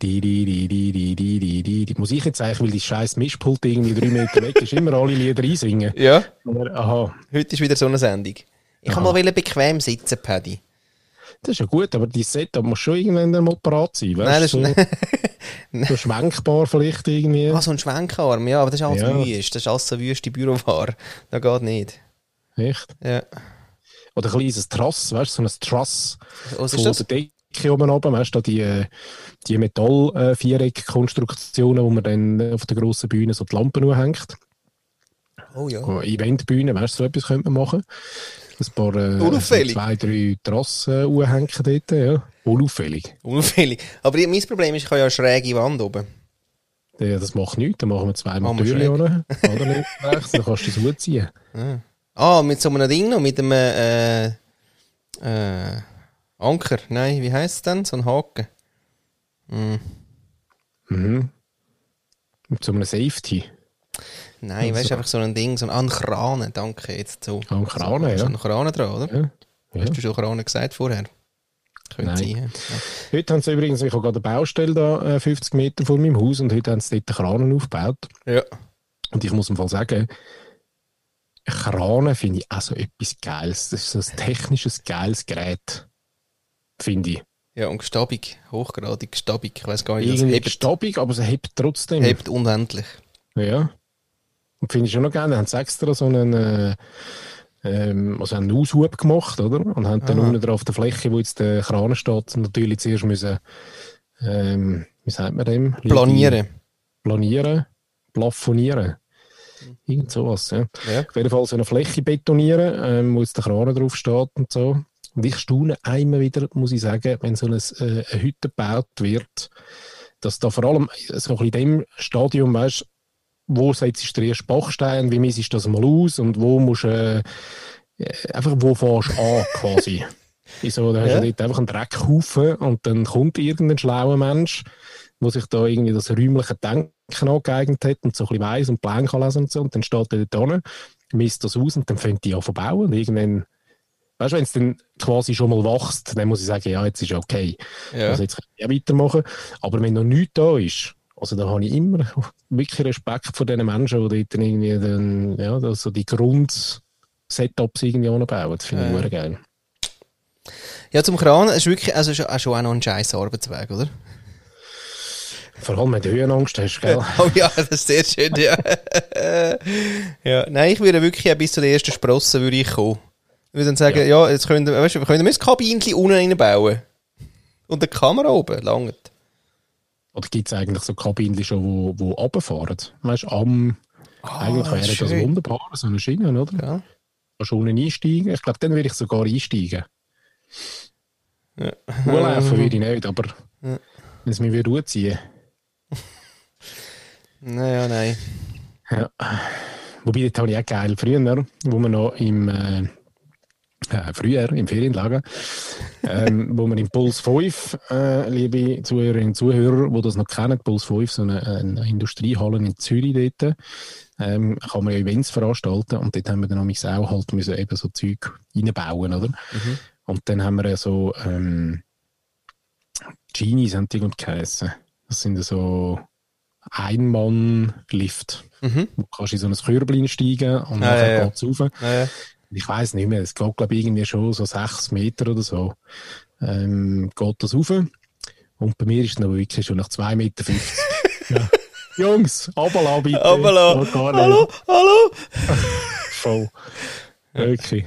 Die, die, die, die, die, die, die, die, die. Muss ich jetzt eigentlich, weil die scheiß Mischpult irgendwie drei Meter weg ist, immer alle Lieder einsingen? Ja. Oder, aha, Heute ist wieder so eine Sendung. Ich kann mal bequem sitzen, Paddy. Das ist ja gut, aber die Setup muss schon irgendwann mal parat sein. Nein, Weißt das du, ist so, *laughs* so schwenkbar vielleicht irgendwie. Ah, so ein Schwenkarm, ja, aber das ist alles Ja. wüst. Das ist alles so wüste Büroware. Das geht nicht. Echt? Ja. Oder ein kleines Trass, weißt du, so ein Trass. Was ist das? der Decke oben oben, weißt du, die, die Metall-Viereck-Konstruktionen, wo man dann auf der grossen Bühne so die Lampen hängt. Oh ja. Eventbühne, weißt du, so etwas könnte man machen. Ein paar, äh, zwei, drei Trassen hängen dort, ja. Unauffällig. Unauffällig. Aber mein Problem ist, ich habe ja eine schräge Wand oben. Ja, das macht nichts, dann machen wir zwei Türchen oder? Rechts, dann kannst du das Hut ziehen. *laughs* Ah, mit so einem Ding noch, mit einem äh, äh, Anker. Nein, wie heisst es denn? So ein Haken. Hm. Mhm. Mit so einem Safety. Nein, weißt du, einfach so ein Ding, so ein, Krane, danke, jetzt so. Ein Krane, so, ja. ein Krane dran, oder? Ja. Ja. Hast du schon Krane gesagt vorher? Könnte Nein. sein. ja. Heute haben sie übrigens, ich habe gerade eine Baustelle da, äh, 50 Meter vor meinem Haus, und heute haben sie dort einen Kranen aufgebaut. Ja. Und ich muss im Fall sagen, Kranen finde ich auch so etwas Geiles. Das ist so ein technisches, geiles Gerät. Finde ich. Ja, und gestabig, hochgradig gestabig. Ich weiß gar nicht, Irgendwie hebt, stabil, aber es hebt trotzdem. hebt unendlich. Ja. Und finde ich schon noch. Da haben sie extra so einen, äh, ähm, also einen Aushub gemacht, oder? Und haben dann Aha. unten drauf der Fläche, wo jetzt der Kran steht, natürlich zuerst müssen, ähm, wie sagt man dem? Planieren. Planieren, plafonieren. Irgend sowas, ja. Ja. Auf jeden Fall so eine Fläche betonieren, ähm, wo jetzt der Kran drauf steht und so. Und ich staune einmal wieder, muss ich sagen, wenn so eine, äh, eine Hütte gebaut wird, dass da vor allem so ein bisschen in dem Stadium, weißt wo setzt du den ersten Bachstein, wie misst du das mal aus und wo musst du, äh, einfach wo fährst du an, *laughs* quasi. Wieso, da hast Ja. du dort einfach einen Dreckhaufen und dann kommt irgendein schlauer Mensch, der sich da irgendwie das räumliche Denken angeeignet hat und so ein bisschen weiss und Pläne kann lesen und so, und dann steht er dort hin, misst das aus und dann fängt die an zu bauen und irgendwann, weißt du, wenn es dann quasi schon mal wächst, dann muss ich sagen, ja, jetzt ist okay. Ja. Also jetzt kann ich auch weitermachen. Aber wenn noch nichts da ist, also da habe ich immer *laughs* wirklich Respekt vor diesen Menschen, die dort irgendwie dann, ja, da so die Grund-Setups irgendwie anbauen. Das finde ich sehr geil. Ja, zum Kran ist wirklich, also ist auch schon auch noch ein scheiß Arbeitsweg, oder? Vor allem, wenn du Höhenangst hast, gell? *laughs* Oh ja, das ist sehr schön, ja. *laughs* ja. Nein, ich würde wirklich bis zu den ersten Sprossen würde ich kommen. Ich würde dann sagen, ja, ja jetzt können, weißt, wir können wir das Kabinchen unten reinbauen. Und eine Kamera oben, langt. Oder gibt es eigentlich so Kabinen schon, wo, wo runterfahren? Weißt du, am... Ah, eigentlich wäre das wunderbar, so eine Schiene, oder? Ja. Kannst du unten einsteigen. Ich glaube, dann würde ich sogar einsteigen. Ja. Urlaufen würde ich *laughs* nicht, aber Ja. wenn es mich wieder anziehen Naja, nein. Ja. Wobei, das habe ich auch geil. Früher, wo wir noch im, äh, äh, früher im Ferienlager, ähm, *laughs* wo wir im Puls 5, äh, liebe Zuhörerinnen und Zuhörer, die das noch kennen, Puls 5, so eine, eine Industriehalle in Zürich dort, ähm, kann man ja Events veranstalten und dort haben wir dann auch halt müssen eben so Zeug reinbauen, oder? Mhm. Und dann haben wir ja so, ähm, Genies haben die geheissen. Das sind ja so Einmann-Lift. Mhm. Du kannst in so ein Körbchen steigen und Ah, nachher ja, ja. geht's rauf. Naja. Ich weiß nicht mehr, es geht glaube ich irgendwie schon so sechs Meter oder so. Ähm, geht das rauf. Und bei mir ist es noch wirklich schon nach 2,50 Meter. *laughs* ja. Jungs, runterlassen bitte. Abala. Hallo, hallo. *laughs* Voll. Wirklich.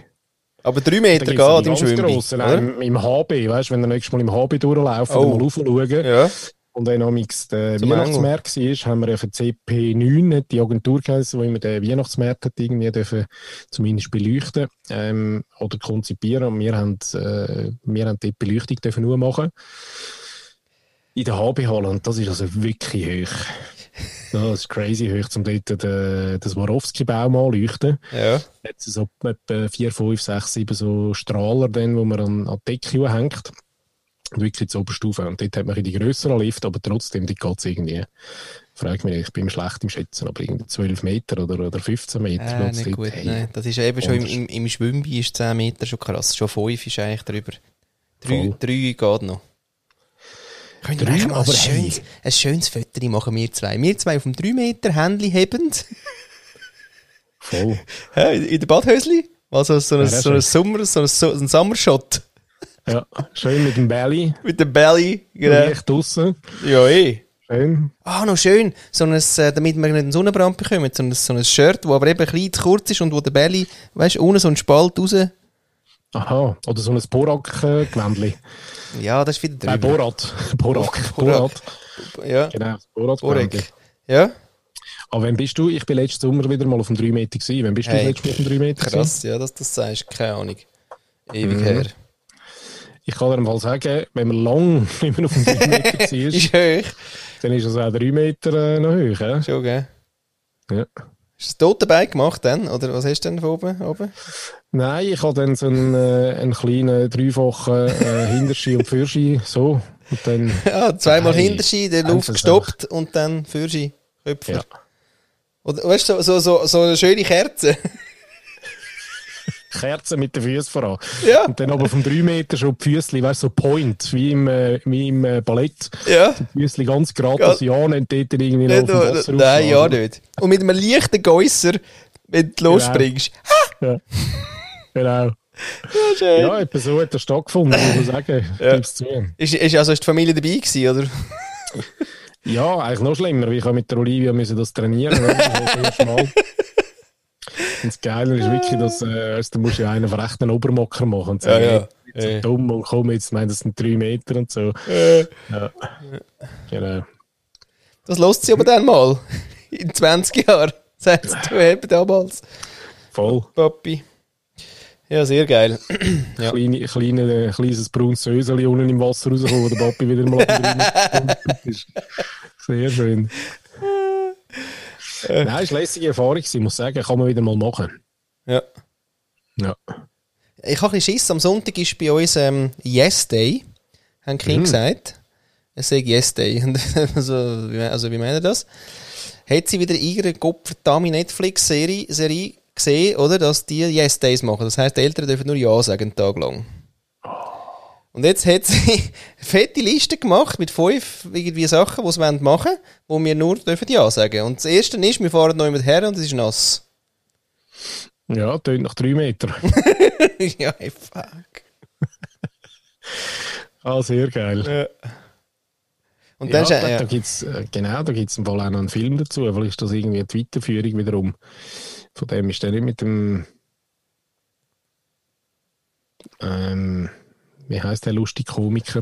Aber drei Meter geht im Schwimmbad. oder? Im, HB, weißt du, wenn du nächstes Mal im HB durchlaufen, Oh. dann mal raufschauen. Ja. Und wenn amix der Zum Weihnachtsmarkt war, haben wir ja für CP9, hat die Agentur geheißen, die immer den Weihnachtsmarkt hat irgendwie dürfen, zumindest beleuchten ähm, oder konzipieren. Und wir haben, äh, wir haben dort Beleuchtung dürfen nur machen. In der HB-Halle. Und das ist also wirklich hoch. Das ist crazy hoch, um dort den, das Warowski-Baum anleuchten. Ja. Es so etwa 4, 5, 6, 7 so Strahler, dann, wo man an, an die Decke hängt. Wirklich zur Oberstufe. Und dort hat man die grösseren Lift, aber trotzdem, die geht es irgendwie. Frag mich ich bin schlecht im Schätzen, aber irgendwie 12 Meter oder, oder 15 Meter. Äh, nicht dort. gut, Hey, nein. Das ist eben schon im, im, im Schwimmbad ist 10 Meter schon krass. Schon 5 ist eigentlich drüber. 3 Voll. geht noch. Können wir eigentlich mal ein schönes, ein schönes Foto machen, wir zwei. Wir zwei auf dem 3 Meter Händchen hebend. Voll. *laughs* In der Badhösli. Also so ein, Ja, so ein Sommer, so ein, so ein Summershot. Ja, schön mit dem Belly. Mit dem Belly. Genau. Licht draussen. Ja, eh. Schön. Ah, noch schön. So ein, äh, damit wir nicht einen Sonnenbrand bekommen. So ein, so ein Shirt, das aber eben ein bisschen zu kurz ist und wo der Belly, weißt du, ohne so einen Spalt raus. Aha. Oder so ein Borak-Gewändli. Ja, das ist wieder Nein, drüber. Borat. *laughs* Borak. Borak. Borat. Ja, Genau, borat Borek. Ja, Aber wann bist du? Ich bin letzten Sommer wieder mal auf dem 3 Meter gewesen. Wann bist du Hey. das letzte Mal auf dem 3 Meter gewesen? krass, ja, dass du das sagst. Keine Ahnung. Ewig Mhm. her. Ich kann dir mal sagen, wenn man lang nicht mehr auf dem 3 Meter Ist dann ist es auch 3 Meter äh, noch hoch. Äh? Schon, gell? Ja. Hast du das Totenbein gemacht dann? Oder was hast du denn von oben? oben? Nein, ich habe dann so einen, äh, einen kleinen dreifachen äh, Hinterski und Fürski, so. Und dann, *laughs* Ja, zweimal Nein, Hinterschi, der Luft einfach gestoppt und dann Fürsi, Köpfer. ja. Oder, weißt du, so, so, so, so eine schöne Kerze. Kerzen mit den Füßen voran. ja, Und dann aber vom 3 Meter schon die Füßli, weißt du, so Point, wie im, äh, wie im äh, Ballett. ja. Die Füßli ganz gerade, Ja. ja nicht dort irgendwie noch Nicht auf dem Wasser Nein, ja nicht. Und mit einem leichten Geäusser, wenn du losspringst. *laughs* Ja. Genau. Ja, schön. Ja, etwa so hat das stattgefunden, muss man sagen. Ich Ja. zu. Ist, ist also ist die Familie dabei gewesen, oder? Ja, eigentlich noch schlimmer, ich habe mit der Olivia müssen das trainieren? *laughs* Das das Geile ist wirklich, dass äh, also, du musst ja einen verrechten Obermocker machen und sagen, Ja, ja. hey, nicht so dumm und komm jetzt, ich meine, das sind drei Meter und so. Äh, Ja. Genau. Das lässt sie aber dann mal. In 20 Jahren. Sagst *laughs* du eben damals. Voll. Papi. Ja, sehr geil. *clears throat* Ja. Kleine, kleine, kleines braunes Söseli unten im Wasser rauskommen, wo der Papi wieder mal *laughs* drin ist. Sehr schön. *laughs* Nein, es war eine lässige Erfahrung, gewesen, muss ich sagen, kann man wieder mal machen. Ja. Ja. Ich habe ein bisschen Schiss. Am Sonntag ist bei uns ähm, Yes Day. Haben die Kinder gesagt. Es sei Yes Day. *laughs* Also, wie, also, wie meinen das? Hat sie wieder ihre gottverdammt Netflix-Serie Serie gesehen, oder? Dass die Yes Days machen. Das heisst, die Eltern dürfen nur Ja sagen, einen Tag lang. Und jetzt hat sie eine *laughs* fette Liste gemacht mit fünf irgendwie Sachen, die sie machen wollen, wo wir nur dürfen Ja sagen. Und das erste ist, wir fahren noch mit her und es ist nass. Ja, tönt nach drei Metern. *laughs* ja, ey, fuck. *laughs* Ah, sehr geil. Ja. Und ja, dann ist, da, er- ja. da gibt's, äh, genau, da gibt es im Fall auch noch einen Film dazu. Vielleicht ist das irgendwie die Weiterführung wiederum. Von dem ist der nicht mit dem. Ähm, wie heißt der lustige Komiker?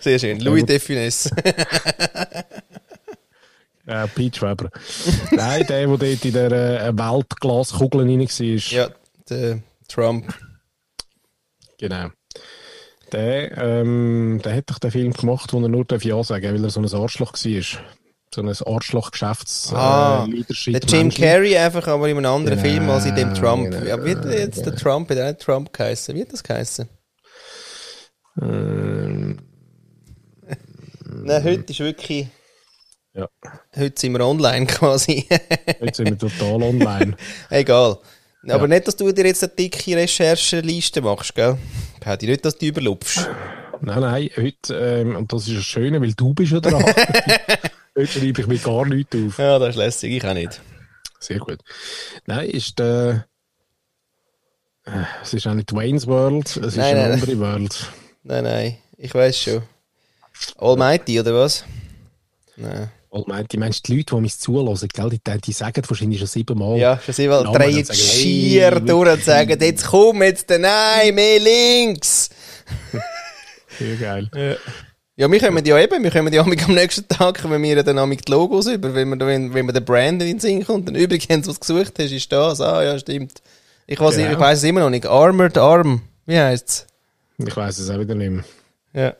Sehr schön. Louis de Funès. *laughs* Äh, Pete Schweber. Nein, der, der dort in der äh, Weltglaskugel rein war. ja, der Trump. Genau. Der, ähm, der hat doch den Film gemacht, wo er nur darf Ja sagen weil er so ein Arschloch war. So ein Arschloch-Geschäfts- Ah, äh, Der Jim. Carrey einfach, aber in einem anderen Genau, Film als in dem Trump. genau, ja, wie hat der jetzt der Trump, hat er nicht Trump geheißen? Wie hat das geheißen? Ähm, Nein, heute ist wirklich, ja, heute sind wir online *laughs* quasi. jetzt sind wir total online. Egal. Aber Ja. nicht, dass du dir jetzt eine dicke Recherchenliste machst, gell? Ich nicht, dass du überlupfst. Nein, nein, heute, ähm, und das ist das Schöne, weil du bist ja dran. *laughs* heute schreibe ich mir gar nichts auf. Ja, das ist lässig, ich auch nicht. Sehr gut. Nein, ist der. äh, Es ist auch nicht Wayne's World, es ist Nein, eine nein, andere World. Nein, nein, ich weiß schon. Almighty, oder was? Nein. Almighty, meinst du, die Leute, die mich zulassen, gell, die, die sagen wahrscheinlich schon siebenmal. Ja, schon sie mal Namen drehen schier hey, durch und sagen, jetzt komm, jetzt, nein, mehr links. *laughs* Sehr geil. Ja, wir kommen ja eben, wir kommen ja am nächsten Tag, kommen wir dann die Logos über, wenn man, wenn, wenn man den Brand in den Sinn kommt. Und übrigens, was du gesucht hast, ist das. Ah, ja, stimmt. Ich weiß, Genau. ich weiß es immer noch nicht. Armored Arm. Wie heisst's? Ich weiß es auch wieder nicht mehr. Ja.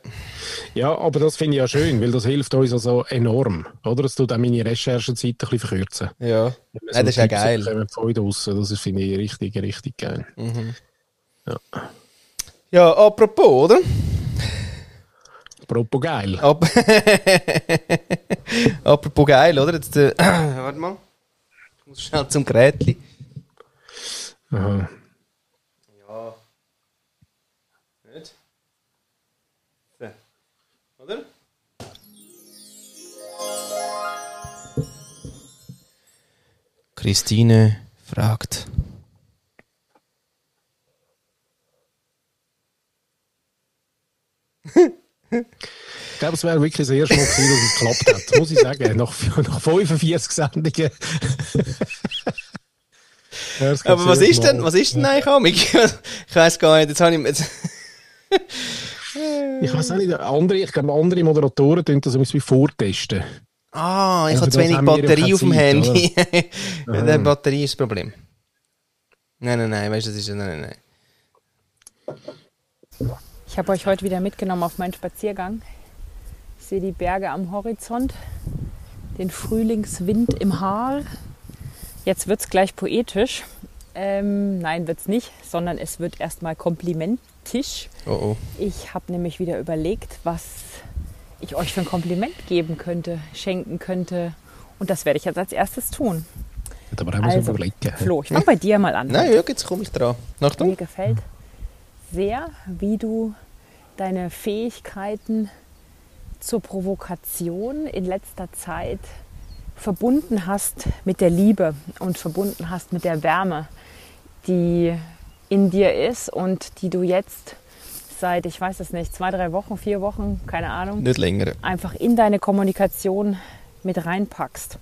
Ja, aber das finde ich ja schön, weil das hilft uns also enorm. Oder? Das tut auch meine Recherchezeit ein bisschen verkürzen. Ja. Wenn Nein, das ist ja geil. draussen, Das ist, finde ich richtig, richtig geil. Ja, apropos, oder? Apropos geil. Ap *laughs* apropos geil, oder? Jetzt, äh, *clears throat* warte mal. Ich muss schnell zum Gerätli. Aha. Ja. Nicht? So. Oder? Christine fragt. Ich glaube, es wäre wirklich das erste Mal gewesen, dass es geklappt hat. Muss ich sagen. *laughs* Nach, nach 45 Sendungen. Ja, Aber was ist denn, was ist denn eigentlich amig? *laughs* Ich weiß gar nicht, jetzt habe ich jetzt, Ich weiß auch nicht, andere, ich glaube, andere Moderatoren tun das irgendwie vortesten. Ah, ich Also habe zu wenig ja Batterie auf dem Zeit, Handy. *laughs* ja, die Batterie ist das Problem. Nein, nein, nein, weißt du, das ist nein, nein, nein. Ich habe euch heute wieder mitgenommen auf meinen Spaziergang. Ich sehe die Berge am Horizont, den Frühlingswind im Haar. Jetzt wird es gleich poetisch. Ähm, nein, wird es nicht, sondern es wird erstmal komplimentisch. Oh oh. Ich habe nämlich wieder überlegt, was ich euch für ein Kompliment geben könnte, schenken könnte. Und das werde ich jetzt als erstes tun. Aber mal Also, überlegen. Flo, ich fange bei dir mal an. Nein, ja, jetzt komme ich dran. Mir Achtung. gefällt sehr, wie du deine Fähigkeiten zur Provokation in letzter Zeit verbunden hast mit der Liebe und verbunden hast mit der Wärme, die in dir ist und die du jetzt seit, ich weiß es nicht, zwei, drei Wochen, vier Wochen, keine Ahnung, Nicht länger. einfach in deine Kommunikation mit reinpackst.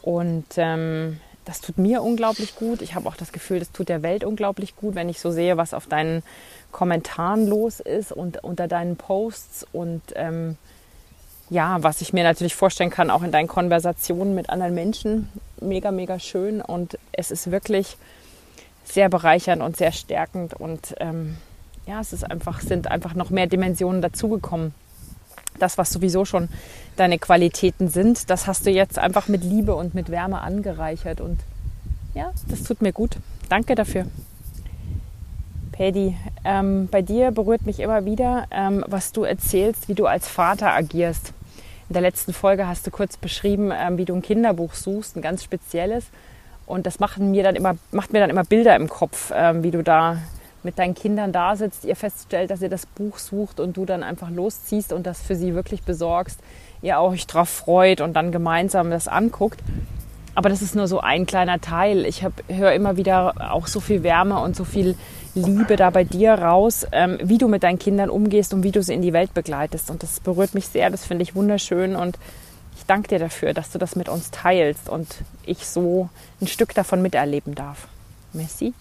Und ähm, das tut mir unglaublich gut. Ich habe auch das Gefühl, das tut der Welt unglaublich gut, wenn ich so sehe, was auf deinen Kommentaren los ist und unter deinen Posts und ähm, ja, was ich mir natürlich vorstellen kann, auch in deinen Konversationen mit anderen Menschen. Mega, mega schön und es ist wirklich sehr bereichernd und sehr stärkend und ähm, ja, es ist einfach, sind einfach noch mehr Dimensionen dazugekommen das, was sowieso schon deine Qualitäten sind, das hast du jetzt einfach mit Liebe und mit Wärme angereichert. Und ja, das tut mir gut. Danke dafür. Paddy, ähm, bei dir berührt mich immer wieder, ähm, was du erzählst, wie du als Vater agierst. In der letzten Folge hast du kurz beschrieben, ähm, wie du ein Kinderbuch suchst, ein ganz spezielles. Und das macht mir dann immer, macht mir dann immer Bilder im Kopf, ähm, wie du da mit deinen Kindern da sitzt, ihr feststellt, dass ihr das Buch sucht und du dann einfach losziehst und das für sie wirklich besorgst, ihr auch euch drauf freut und dann gemeinsam das anguckt. Aber das ist nur so ein kleiner Teil. Ich höre immer wieder auch so viel Wärme und so viel Liebe da bei dir raus, ähm, wie du mit deinen Kindern umgehst und wie du sie in die Welt begleitest. Und das berührt mich sehr, das finde ich wunderschön und ich danke dir dafür, dass du das mit uns teilst und ich so ein Stück davon miterleben darf. Merci.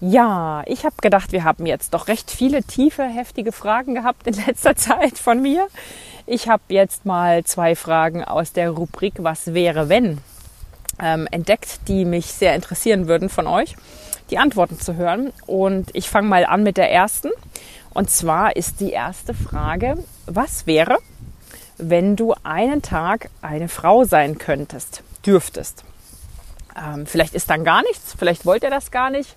Ja, ich habe gedacht, wir haben jetzt doch recht viele tiefe, heftige Fragen gehabt in *laughs* letzter Zeit von mir. Ich habe jetzt mal zwei Fragen aus der Rubrik Was wäre wenn ähm, entdeckt, die mich sehr interessieren würden von euch, die Antworten zu hören. Und ich fange mal an mit der ersten. Und zwar ist die erste Frage, was wäre, wenn du einen Tag eine Frau sein könntest, dürftest? Ähm, vielleicht ist dann gar nichts, vielleicht wollt ihr das gar nicht.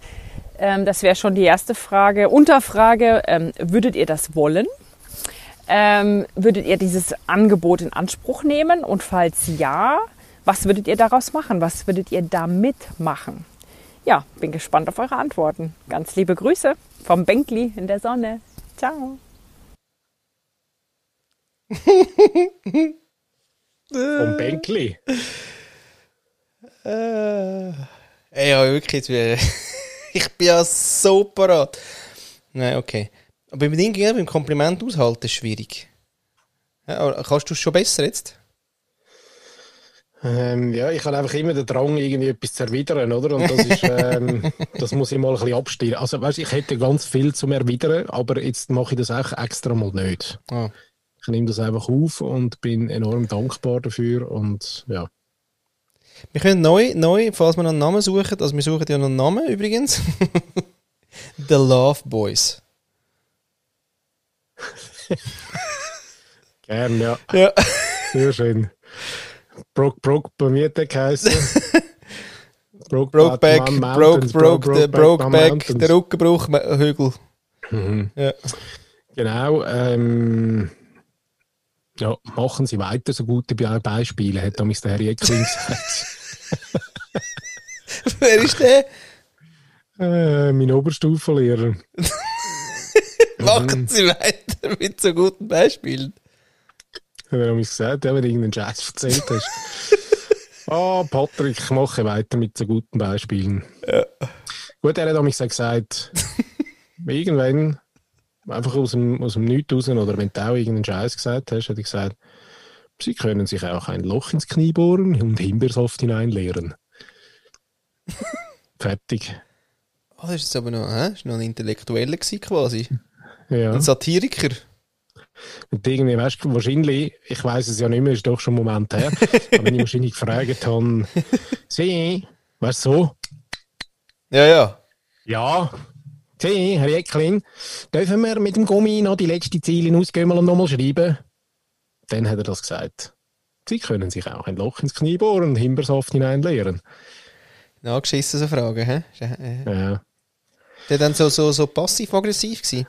Ähm, das wäre schon die erste Frage. Unterfrage, ähm, würdet ihr das wollen? Ähm, würdet ihr dieses Angebot in Anspruch nehmen? Und falls ja, was würdet ihr daraus machen? Was würdet ihr damit machen? Ja, bin gespannt auf eure Antworten. Ganz liebe Grüße vom Benkli in der Sonne. Ciao. Vom Benkli. Äh, ey, ja, wirklich. *laughs* ich bin ja so parat. Nein, okay. Aber beim Ding, beim Kompliment aushalten ist schwierig. Ja, kannst du es schon besser jetzt? Ähm, ja, ich habe einfach immer den Drang, irgendwie etwas zu erwidern, oder? Und das ist, ähm, *laughs* das muss ich mal ein bisschen abstellen. Also, weißt, ich hätte ganz viel zum Erwidern, aber jetzt mache ich das auch extra mal nicht. Ah. Ich nehme das einfach auf und bin enorm dankbar dafür und ja. Wir können neu, neu, falls wir noch einen Namen suchen, also wir suchen ja noch einen Namen übrigens. *laughs* The Love Boys. *laughs* Gern, ja. Ja. Sehr schön. Broke, broke, Bermuda geheißen. *laughs* broke, broke back, broke, broke, the broke back, der Rückenbruchhügel. Mhm. Ja. Genau. Ähm, ja, machen Sie weiter so gute Be Beispiele, hat damals der Herr Jäckling *laughs* gesagt. Wer ist der? Äh, mein Oberstufenlehrer. *laughs* Machen Sie weiter mit so guten Beispielen. Hat er damals gesagt, ja, wenn du irgendeinen Scheiß erzählt hast. *laughs* Ah, Patrick, ich mache weiter mit so guten Beispielen. Ja. Gut, er hat damals gesagt, irgendwann, einfach aus dem, aus dem Nichts raus, oder wenn du auch irgendeinen Scheiß gesagt hast, hat er gesagt, Sie können sich auch ein Loch ins Knie bohren und Himbeersaft hineinleeren. *laughs* Fertig. Oh, das ist aber noch, hä? War noch ein Intellektueller gewesen, quasi. Ja. Ein Satiriker. Und irgendwie, weißt du, wahrscheinlich, ich weiß es ja nicht mehr, ist doch schon ein Moment her, *laughs* aber wenn ich wahrscheinlich gefragt habe, *laughs* Sie, weißt du, so, Ja, ja. ja, Sie, Herr Jäcklin, dürfen wir mit dem Gummi noch die letzte Ziele ausgehen und nochmal schreiben? Dann hat er das gesagt. Sie können sich auch ein Loch ins Knie bohren und Himbeersaft hineinleeren. Nachgeschissen so Fragen, hä? Ja. Der dann so, so, so passiv-aggressiv gewesen?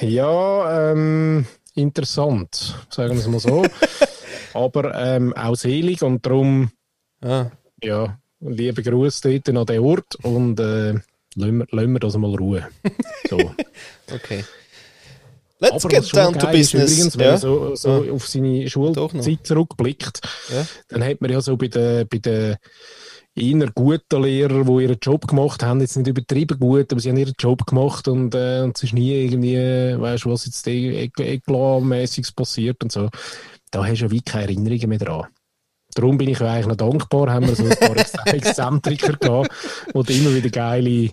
Ja, ähm, interessant, sagen wir es mal so. *laughs* Aber ähm, auch selig und darum, Ah. ja, liebe Grüße dort an den Ort und äh, lassen, wir, lassen wir das mal ruhen. *laughs* So. Okay. Let's Aber get down to business. Übrigens, wenn ja. man so, so Ah. auf seine. Schulzeit zurückblickt, Ja. dann hat man ja so bei den, bei den eher guten Lehrern, die ihren Job gemacht haben, jetzt nicht übertrieben gut, aber sie haben ihren Job gemacht und, äh, und es ist nie irgendwie, weißt du, was jetzt Eklat-mäßiges passiert und so. Da hast du ja wie keine Erinnerungen mehr dran. Darum bin ich ja eigentlich noch dankbar, haben wir so ein paar Ex- *laughs* Exzentriker gehabt, wo du immer wieder geile,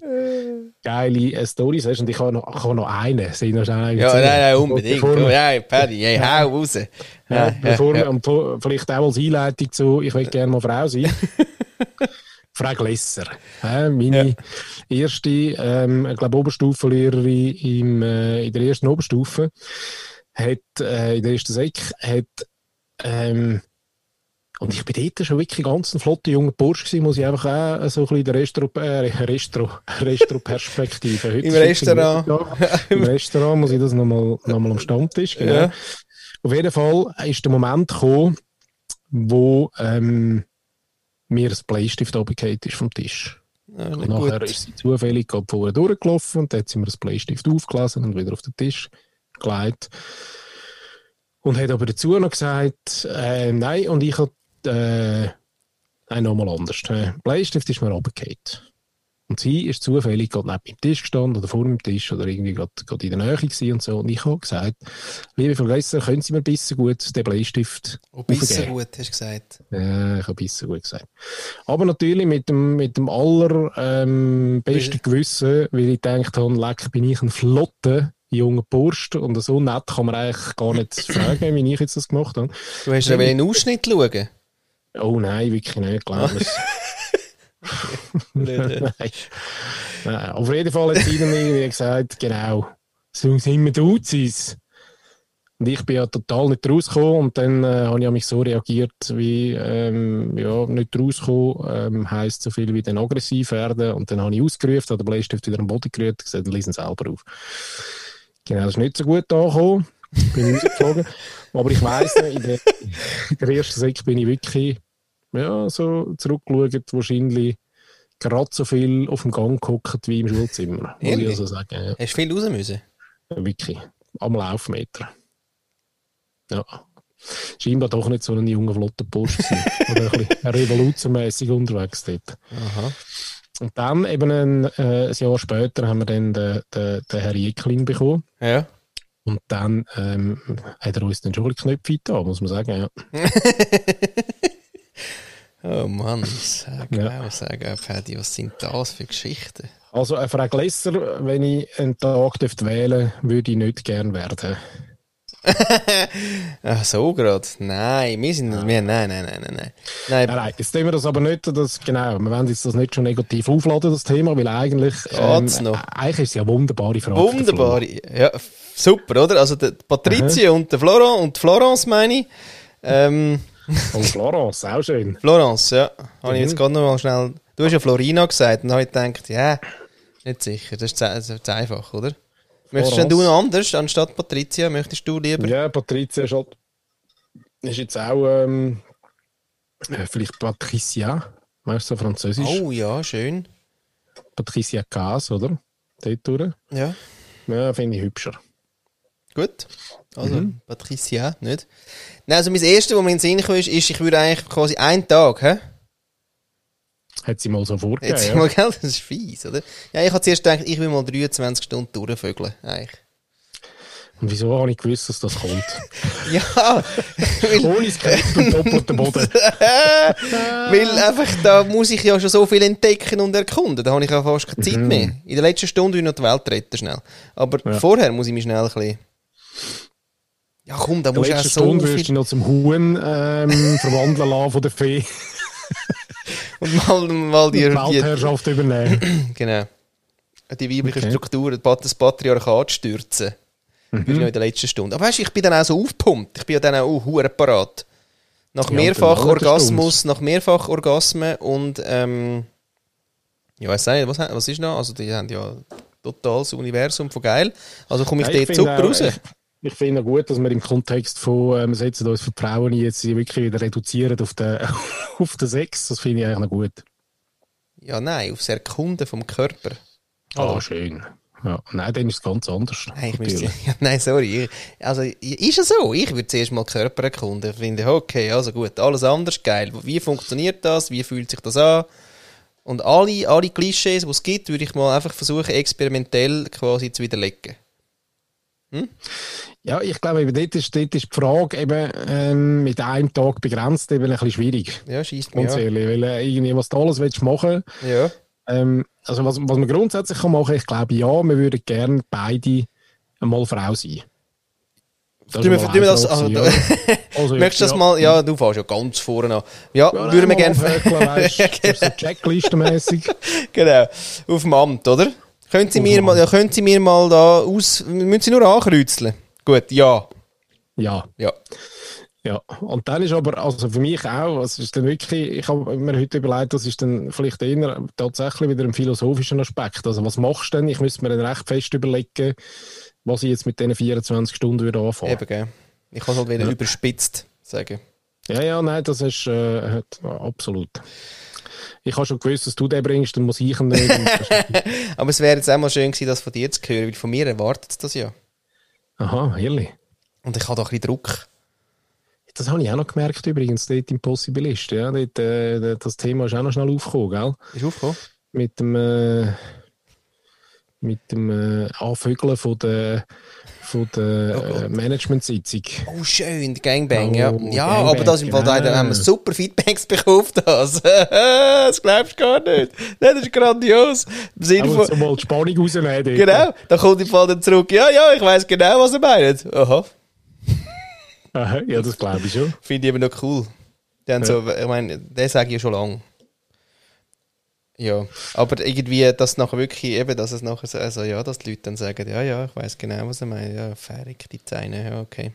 geile äh, Storys hast. Und ich habe noch, ich habe noch eine. Ich noch schnell Ja, nein, nein, unbedingt. Bevor wir- ja, Paddy, hey, hau raus. ja, Ja, bevor ja, wir, vielleicht auch als Einleitung zu, ich will gerne mal Frau sein. *laughs* Frau Glesser, meine erste, ähm, ich glaube, Oberstufenlehrerin im, äh, in der ersten Oberstufe, hat, äh, in der ersten Sek, hat, ähm, und ich bin dort schon wirklich ganz ein flotter junger Bursch gewesen, muss ich einfach auch so ein bisschen in der Restro, äh, Restro, *laughs* Restro-Perspektive. Heute Im Restaurant. Ja, *laughs* Im Restaurant muss ich das nochmal noch mal am Stammtisch, genau. Ja. Auf jeden Fall ist der Moment gekommen, wo ähm, mir ein Bleistift runtergefallen ist vom Tisch. Ja, Und nachher gut. ist sie zufällig gerade vorher durchgelaufen und dann hat sie mir das Bleistift aufgelesen und wieder auf den Tisch gelegt. Und hat aber dazu noch gesagt, äh, nein, und ich habe, äh, nein, nochmal anders. Äh, Bleistift ist mir runtergefallen. Und sie ist zufällig gerade neben dem Tisch gestanden oder vor dem Tisch oder irgendwie gerade, gerade in der Nähe gewesen und so. Und ich habe gesagt, liebe Frau Gleisser, können Sie mir ein bisschen gut den Bleistift Oh, bisschen aufgeben? gut, hast du gesagt. Ja, ich habe ein bisschen gut gesagt. Aber natürlich mit dem, mit dem aller ähm, besten Gewissen, weil ich gedacht habe, leck, bin ich ein flotter junger Bursch und so nett kann man eigentlich gar nicht *coughs* fragen, wie ich jetzt das gemacht habe. Du hast ja einen Ausschnitt schauen. Oh nein, wirklich nicht, glaube ich. Blöd. Nein. Nein. Auf jeden Fall hat dann irgendwie gesagt, genau, so sind wir Duzis. Und ich bin ja total nicht rausgekommen und dann äh, habe ich mich so reagiert, wie, ähm, ja, nicht rauskommen ähm, heisst so viel wie dann aggressiv werden. Und dann habe ich ausgerufen, habe den Bleistift wieder am Boden gerührt und gesagt, lesen selber auf. Genau, das ist nicht so gut angekommen. Bin rausgeflogen. Aber ich weiss noch, in der, in der ersten Sek bin ich wirklich ja, so zurückgeschaut, wahrscheinlich gerade so viel auf dem Gang gehockt wie im Schulzimmer. Muss ich also sagen. Ja, Hast du viel raus müssen? wirklich. Am Laufmeter. Ja. Scheinbar doch nicht so ein junger, flotter Post. Oder ein bisschen *laughs* revolutionmäßig unterwegs dort. Aha. Und dann eben ein, äh, ein Jahr später haben wir dann den, den, den Herr Jeklin bekommen. Ja. Und dann ähm, hat er uns dann schon ein Knöpfe da, muss man sagen. Ja. *laughs* Oh Mann, sag Ja. auch, sag auch, Paddy, was sind das für Geschichten? Also, äh, Frau Glesser, wenn ich einen Tag dürfte wählen würde ich nicht gern werden. *laughs* Ach so gerade. Nein, wir sind, wir, nein, nein, nein, nein, nein. Nein, Nein, jetzt tun wir das aber nicht, das, genau, wir wollen jetzt das nicht schon negativ aufladen, das Thema, weil eigentlich, ähm, eigentlich ist es ja eine wunderbare Frage. wunderbar. Ja, super, oder? Also, der Patricia und der Florent und Florence meine ich. Ähm, *laughs* Und Florence, auch schön. Florence, ja. Habe ich Mhm. jetzt gerade noch mal schnell. Du hast ja Florina gesagt und dann habe ich gedacht, ja, nicht sicher. Das ist das ist einfach, oder? Möchtest Florence. du noch anders anstatt Patricia? Möchtest du lieber? Ja, Patricia ist, halt, ist jetzt auch, ähm, äh, vielleicht Patricia, weißt du, so französisch. Oh ja, schön. Patricia Gas, oder? Dort durch. Ja, Ja, finde ich hübscher. Gut. Also, Mhm. Patricia, nicht? Nein, also mein erstes, was mir in den Sinn kam, ist, ist, ich würde eigentlich quasi einen Tag, hä? Hat sie mal so vorgegeben, Jetzt ja. mal, gell? Das ist fies, oder? Ja, ich habe zuerst gedacht, ich will mal 23 Stunden durchvögeln, eigentlich. Und wieso habe ich gewusst, dass das kommt? *laughs* Ja, *laughs* Ohne Skript und doppelten Boden. *laughs* weil einfach, da muss ich ja schon so viel entdecken und erkunden. Da habe ich ja fast keine Zeit mehr. In der letzten Stunde will ich noch die Welt retten, schnell. Aber Ja. vorher muss ich mich schnell ein bisschen... Ja komm, da In der muss ich auch so Stunde würdest du noch zum Huhn ähm, *laughs* verwandeln lassen von der Fee. Und mal, mal die, Die die, Weltherrschaft übernehmen. *clears throat* genau. Die weibliche Okay. Struktur, das Patriarchat stürzen. Mhm. ist noch in der letzten Stunde. Aber weißt du, ich bin dann auch so aufgepumpt. Ich bin ja dann auch hure parat. Nach Ja, mehrfach genau, Orgasmus, nach mehrfach Orgasmen und ähm, ja, weiß nicht, was, was ist noch? Also die haben ja total das Universum von geil. Also komme ich Ja, dort super auch- raus. *laughs* Ich, finde auch gut, dass wir im Kontext von, äh, wir setzen uns ein, jetzt wirklich wieder reduzieren auf den, *laughs* auf den Sex. Das finde ich eigentlich noch gut. Ja, nein, aufs Erkunden vom Körper. Ah, schön. Ja, nein, dann ist es ganz anders. Nein, müsste, *laughs* ja, nein, sorry. Also, ist es so? Ich würde zuerst mal Körper erkunden. Ich finde, okay, also gut, alles anders, geil. Wie funktioniert das? Wie fühlt sich das an? Und alle, alle Klischees, die es gibt, würde ich mal einfach versuchen, experimentell quasi zu widerlegen. Ja, ich glaube, eben dort ist, dort ist die Frage eben ähm, mit einem Tag begrenzt eben ein bisschen schwierig. Ja, schießt mich Ganz an. ehrlich, weil äh, irgendwie, was du alles willst machen Ja. ähm, also was, was man grundsätzlich kann machen ich glaube, ja, wir würden gerne beide einmal Frau sein. Das tun wir das, also, ja. *laughs* Also, möchtest du das ja. mal, ja, du fährst ja ganz vorne an. Ja, Ja, würden wir gerne, *laughs* Checkliste-mässig. genau, auf dem Amt, oder? Können Sie mir mal, ja, können Sie mir mal da aus, müssen Sie nur ankreuzeln? Gut, ja. Ja, Ja. ja. Und dann ist aber, also für mich auch, es ist dann wirklich, ich habe mir heute überlegt, das ist dann vielleicht eher tatsächlich wieder ein philosophischer Aspekt. Also was machst du denn? Ich müsste mir dann recht fest überlegen, was ich jetzt mit diesen 24 Stunden würde anfangen. Eben, gell. Ich kann es halt wieder Ja. überspitzt sagen. Ja, ja, nein, das ist äh, absolut. Ich habe schon gewusst, dass du den bringst, dann muss ich ihn nicht. *laughs* Aber es wäre jetzt auch mal schön gewesen, das von dir zu hören, weil von mir erwartet das ja. Aha, ehrlich. Und ich habe da ein bisschen Druck. Das habe ich auch noch gemerkt übrigens, dort im Possibilist. Ja, dort, äh, das Thema ist auch noch schnell aufgekommen, gell? Ist aufgekommen? mit dem, äh, mit dem äh, Anvögeln von der, von der äh, Managementsitzung. Oh, schön, die Gangbang, ja. Oh, Ja, Gangbang, aber das im Fall, da genau. haben wir super Feedbacks bekommen auf das. *laughs* das glaubst du gar nicht. Nein, das ist grandios. Im Sinne von, mal die Spannung rausnehmen. genau, da kommt im Fall dann zurück, ja, ja, ich weiß genau, was er meint. Aha, Aha, *laughs* ja, das glaube ich schon. finde ich aber noch cool. Die haben so, ich meine, den sage ich ja schon lange. Ja, aber irgendwie, dass nachher wirklich eben, dass es nachher so, also ja, dass die Leute dann sagen, ja, ja, ich weiß genau, was er meint, ja, fähig, die Zähne, ja, okay.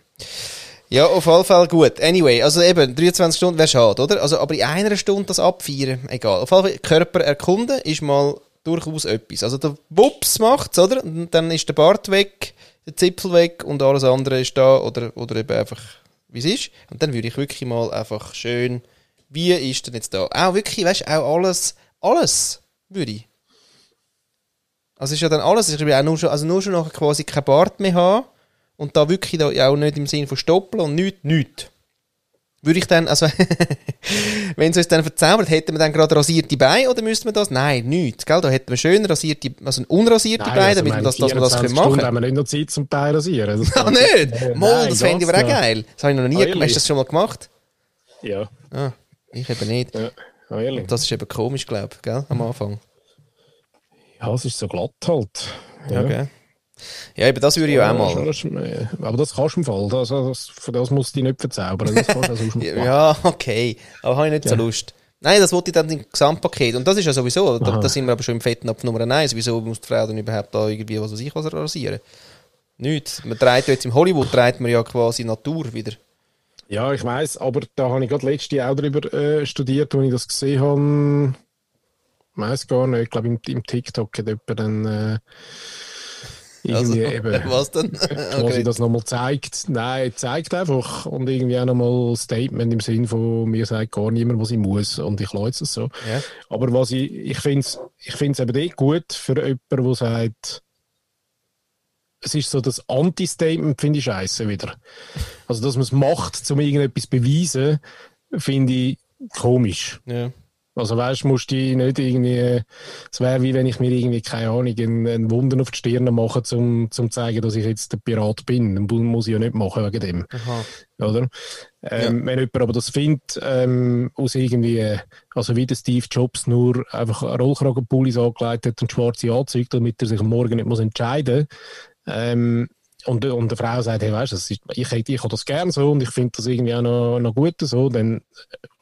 Ja, auf jeden Fall gut. Anyway, also eben, 23 Stunden wäre schade, oder? Also, aber in einer Stunde das abfeiern, egal. Auf jeden Fall, Körper erkunden ist mal durchaus etwas. Also der Wups macht's, oder? Und dann ist der Bart weg, der Zipfel weg und alles andere ist da, oder, oder eben einfach, wie es ist. Und dann würde ich wirklich mal einfach schön, wie ist denn jetzt da? Auch wirklich, weißt du, auch alles, alles würde ich. Also ist ja dann alles, ich will auch nur schon, also nur schon nachher quasi kein Bart mehr haben und da wirklich da auch nicht im Sinne von stoppeln und nichts, nichts. Würde ich dann, also, *laughs* wenn es uns dann verzaubert, hätten wir dann gerade rasierte Beine oder müsste man das? Nein, nichts, gell? Da hätten wir schön rasierte, also unrasierte Beine, also damit wir das, dass wir das 24 können machen Stunden haben wir nicht noch Zeit zum Bein rasieren. Das *laughs* Ah, nicht? Äh, Mal, das fände ich aber auch geil. Das habe ich noch nie gemacht. Hast du das schon mal gemacht? Ja, Ah, ich eben nicht. ja, ehrlich. Das ist eben komisch, glaube ich, gell? Am Anfang. Ja, es ist so glatt halt. Ja, gell? Ja, eben das würde ich auch Ja, mal. ist, äh, Aber das kannst du im Fall. Das, das, das musst du dich nicht verzaubern. Das kannst du auch. *laughs* Ja, okay. Aber habe ich nicht so Lust. Nein, das wollte ich dann im Gesamtpaket. Und das ist ja sowieso, da, da sind wir aber schon im Fettnapf Nummer 1. Wieso muss die Frau dann überhaupt da irgendwie, was weiß ich, was rasieren? Nichts. Man dreht jetzt im Hollywood, dreht man ja quasi Natur wieder. Ja, ich weiß, aber da habe ich gerade letzte Jahr auch darüber äh, studiert, als ich das gesehen habe. Ich weiß gar nicht, ich glaube im, im TikTok hat jemand dann äh, irgendwie Also, eben *laughs* was denn? *laughs* Okay. das nochmal zeigt. Nein, zeigt einfach und irgendwie auch nochmal ein Statement im Sinn von mir sagt gar niemand, was ich muss und ich lasse es so. Ja. Aber was ich, ich finde es ich find's eben eh gut für jemanden, der sagt, es ist so das Anti-Statement, finde ich scheiße wieder. Also, dass man es macht, um irgendetwas zu beweisen, finde ich komisch. Ja. Also weißt du, musst du nicht irgendwie, es wäre wie wenn ich mir irgendwie, keine Ahnung, einen, Wunden auf die Stirn mache, um zum zeigen, dass ich jetzt der Pirat bin. Dann muss ich ja nicht machen wegen dem, Aha. oder? Ähm, Wenn jemand aber das findet, ähm, aus irgendwie, also wie der Steve Jobs nur einfach Rollkragenpullis angelegt hat und schwarze Anzüge, damit er sich am Morgen nicht muss entscheiden ähm, und, und eine Frau sagt, hey, weißt du, das ist- ich, hätte- ich habe das gern so und ich finde das irgendwie auch noch, noch gut so, dann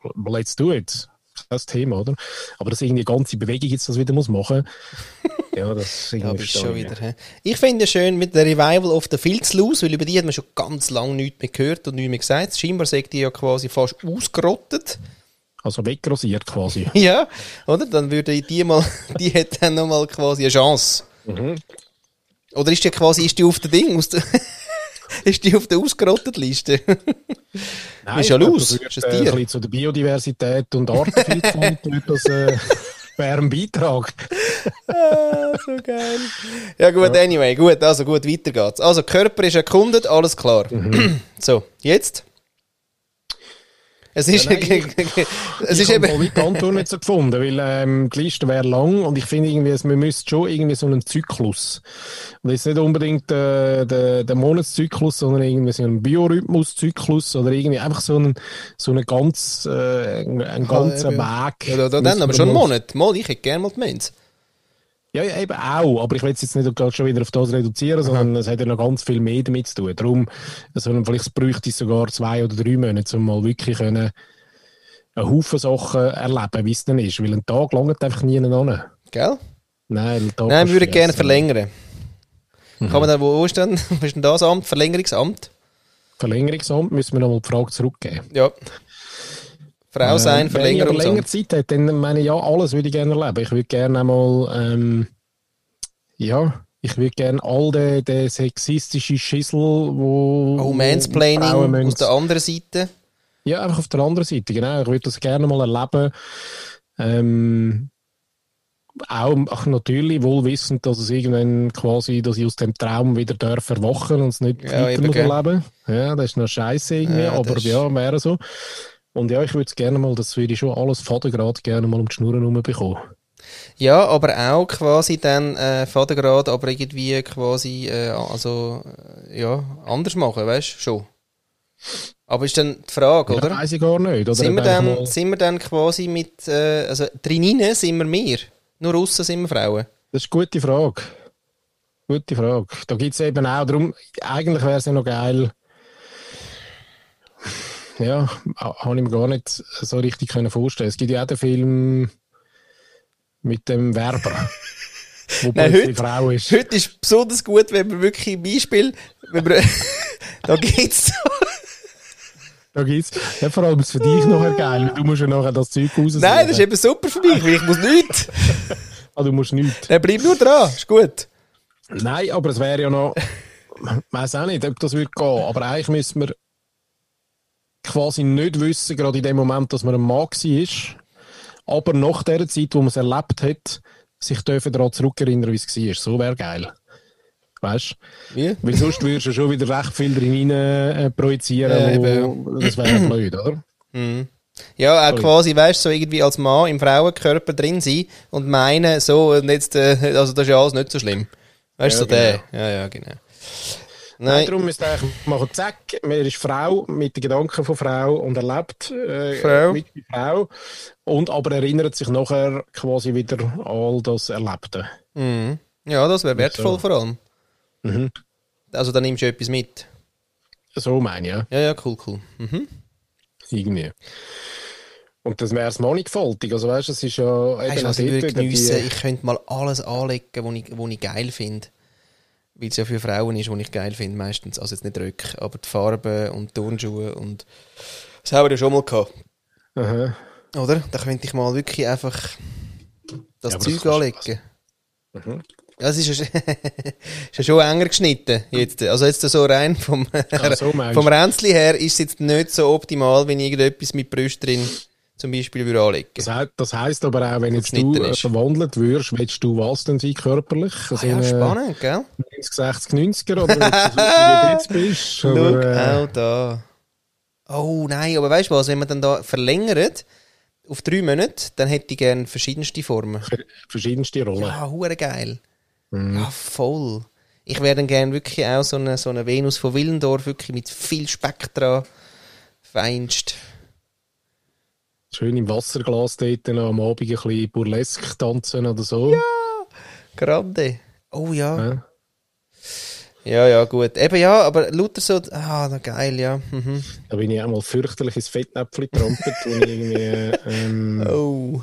äh, let's do it. Das Thema, oder? Aber dass irgendwie ganze Bewegung jetzt das wieder muss machen *laughs* ja, das Ja, ist verstehe schon ich wieder. hä? Ich finde es schön mit der Revival of the Fields Loose, weil über die hat man schon ganz lange nichts mehr gehört und nichts mehr gesagt. Scheinbar sagt die ja quasi fast ausgerottet. Also wegrasiert quasi. *laughs* Ja, oder? Dann würde die mal, *laughs* die hat dann nochmal quasi eine Chance. Mhm. Oder ist die quasi, ist die auf der Ding, aus der, *laughs* ist die auf der ausgerotteten Liste? *laughs* Nein, Ist ja los. Ist das äh, Tier? ein bisschen zu der Biodiversität und Artenvielfalt *laughs* das äh, wäre ein Beitrag. ah, so geil. Ja gut, anyway, gut, also gut, weiter geht's. Also Körper ist erkundet, alles klar. Mhm. *clears throat* so, jetzt? Es ist, nein, es ich ist habe eben... die Antwort nicht so gefunden, weil ähm, die Liste wäre lang und ich finde irgendwie, es- man müsste schon irgendwie so einen Zyklus. Und jetzt nicht unbedingt äh, der, der Monatszyklus, sondern irgendwie so einen Biorhythmuszyklus oder irgendwie einfach so einen, so einen ganz, äh, einen, einen ganzen eben. Weg. Ja, da, da, dann, Müssen aber schon einen Monat. Mal, ich hätte gerne mal die Mens. Ja, ja, eben auch. Aber ich will es jetzt nicht gerade schon wieder auf das reduzieren, sondern es hat ja noch ganz viel mehr damit zu tun. Darum, also vielleicht bräuchte es sogar zwei oder drei Monate, um mal wirklich können, einen Haufen Sachen erleben, wie es dann ist. Weil ein Tag langt einfach nie an. Gell? Nein, ein Tag Nein, kannst würde du ich gerne verlängern. Kann man dann, wo wo ist denn, wo ist denn das Amt? Verlängerungsamt? Verlängerungsamt müssen wir nochmal die Frage zurückgeben. Ja. Frau sein, Ähm, Wenn ich länger. Zeit hätte, dann meine ich, ja, alles würde ich gerne erleben. Ich würde gerne einmal, ähm, ja, ich würde gerne all den, den sexistischen Schissel, wo... Oh, Mansplaining aus der anderen Seite. Ja, einfach auf der anderen Seite, genau. Ich würde das gerne mal erleben. Ähm, auch ach, natürlich wohl wissend, dass es irgendwann quasi, dass ich aus dem Traum wieder darf erwachen und es nicht Ja, weiter muss erleben. Ja, das ist noch scheiße irgendwie, Ja, aber das- ja, wäre so. Und ja, ich würde es gerne mal, das würde ich schon alles Vatergrad gerne mal um die Schnur herum bekommen. Ja, aber auch quasi dann äh, Vatergrad, aber irgendwie quasi, äh, also, äh, ja, anders machen, weißt du, schon. Aber ist dann die Frage, Ja, oder? weiß ich gar nicht. Oder Sind wir, dann, sind wir dann quasi mit, äh, also drinnen sind wir mehr, nur aussen sind wir Frauen? Das ist eine gute Frage. Gute Frage. Da gibt es eben auch, darum, eigentlich wäre es ja noch geil. Ja, ha- habe ich mir gar nicht so richtig können vorstellen. Es gibt ja auch den Film mit dem Werber, wo *laughs* Nein, heute- Frau ist. Heute ist besonders gut, wenn wir wirklich im Beispiel, wenn wir, *laughs* da geht's Da gibt's, ja, vor allem ist es für dich nachher geil, du musst ja nachher das Zeug raus. Nein, das ist eben super für mich, weil ich muss nichts. *laughs* ah, du musst nichts. Dann bleib nur dran, ist gut. Nein, aber es wäre ja noch, ich weiß auch nicht, ob das würde gehen, aber eigentlich müssen wir quasi nicht wissen, gerade in dem Moment, dass man ein Mann war, aber nach der Zeit, wo man es erlebt hat, sich dürfen daran zurückerinnern, wie es war. So wäre geil. Weißt Wie? du? Weil sonst würdest du schon wieder recht viel drin äh, projizieren. Ja, wo, das wäre blöd, oder? Ja, auch quasi, weißt du, so irgendwie als Mann im Frauenkörper drin sein und meinen, so, und jetzt, äh, also das ist ja alles nicht so schlimm. Weißt du, Ja, so der. genau. Ja, ja, genau. Nein, darum müsste eigentlich machen, zack, man ist Frau mit den Gedanken von Frau und erlebt äh, Frau. mit der Frau und aber erinnert sich nachher quasi wieder an all das Erlebte. mhm. ja, das wäre wertvoll So. vor allem. Mhm. Also da nimmst du etwas mit. So meine ich, ja. Ja, ja, cool, cool. Mhm. irgendwie. Und das wäre es mannigfaltig. Also weißt du, es ist ja Weißt was ich würde geniessen? die- Ich könnte mal alles anlegen, was ich, was ich geil finde. Weil es ja für Frauen ist, was ich geil finde, meistens. Also jetzt nicht Röcke, aber die Farben und Turnschuhe und... Das haben wir ja schon mal gehabt. Aha. Oder? Da könnte ich mal wirklich einfach das Ja, das Zeug du anlegen. Mhm. Ja, es ist ja, *laughs* ist ja schon enger geschnitten. Jetzt. Also jetzt so rein vom, Ah, so vom. Ränzli her ist es jetzt nicht so optimal, wenn ich irgendetwas mit Brüsten drin zum Beispiel würde anlegen. Das, he das heisst aber auch, wenn jetzt du äh, ist. verwandelt wirst, willst du was denn sein körperlich? Ah, So ja, eine spannend, gell? 90, 60, 90er oder du so, wie du jetzt bist? Schau Oder, äh, auch da. Oh nein, aber weißt du was, wenn man dann da verlängert auf drei Monate, dann hätte ich gerne verschiedenste Formen. ver- verschiedenste Rollen. Ja, hure geil. Mhm. Ja, voll. Ich wäre dann gerne wirklich auch so eine, so eine Venus von Willendorf, wirklich mit viel Speck dran. Feinst. Schön im Wasserglas dort noch am Abend ein bisschen burlesque tanzen oder so. Grande. Oh ja. Ja. Ja, ja, gut. Eben ja, aber lauter so. Ah, na geil, ja. Mhm. Da bin ich einmal fürchterlich ins Fettnäpfchen getrampelt, wo ich irgendwie... *laughs* Ähm, Oh.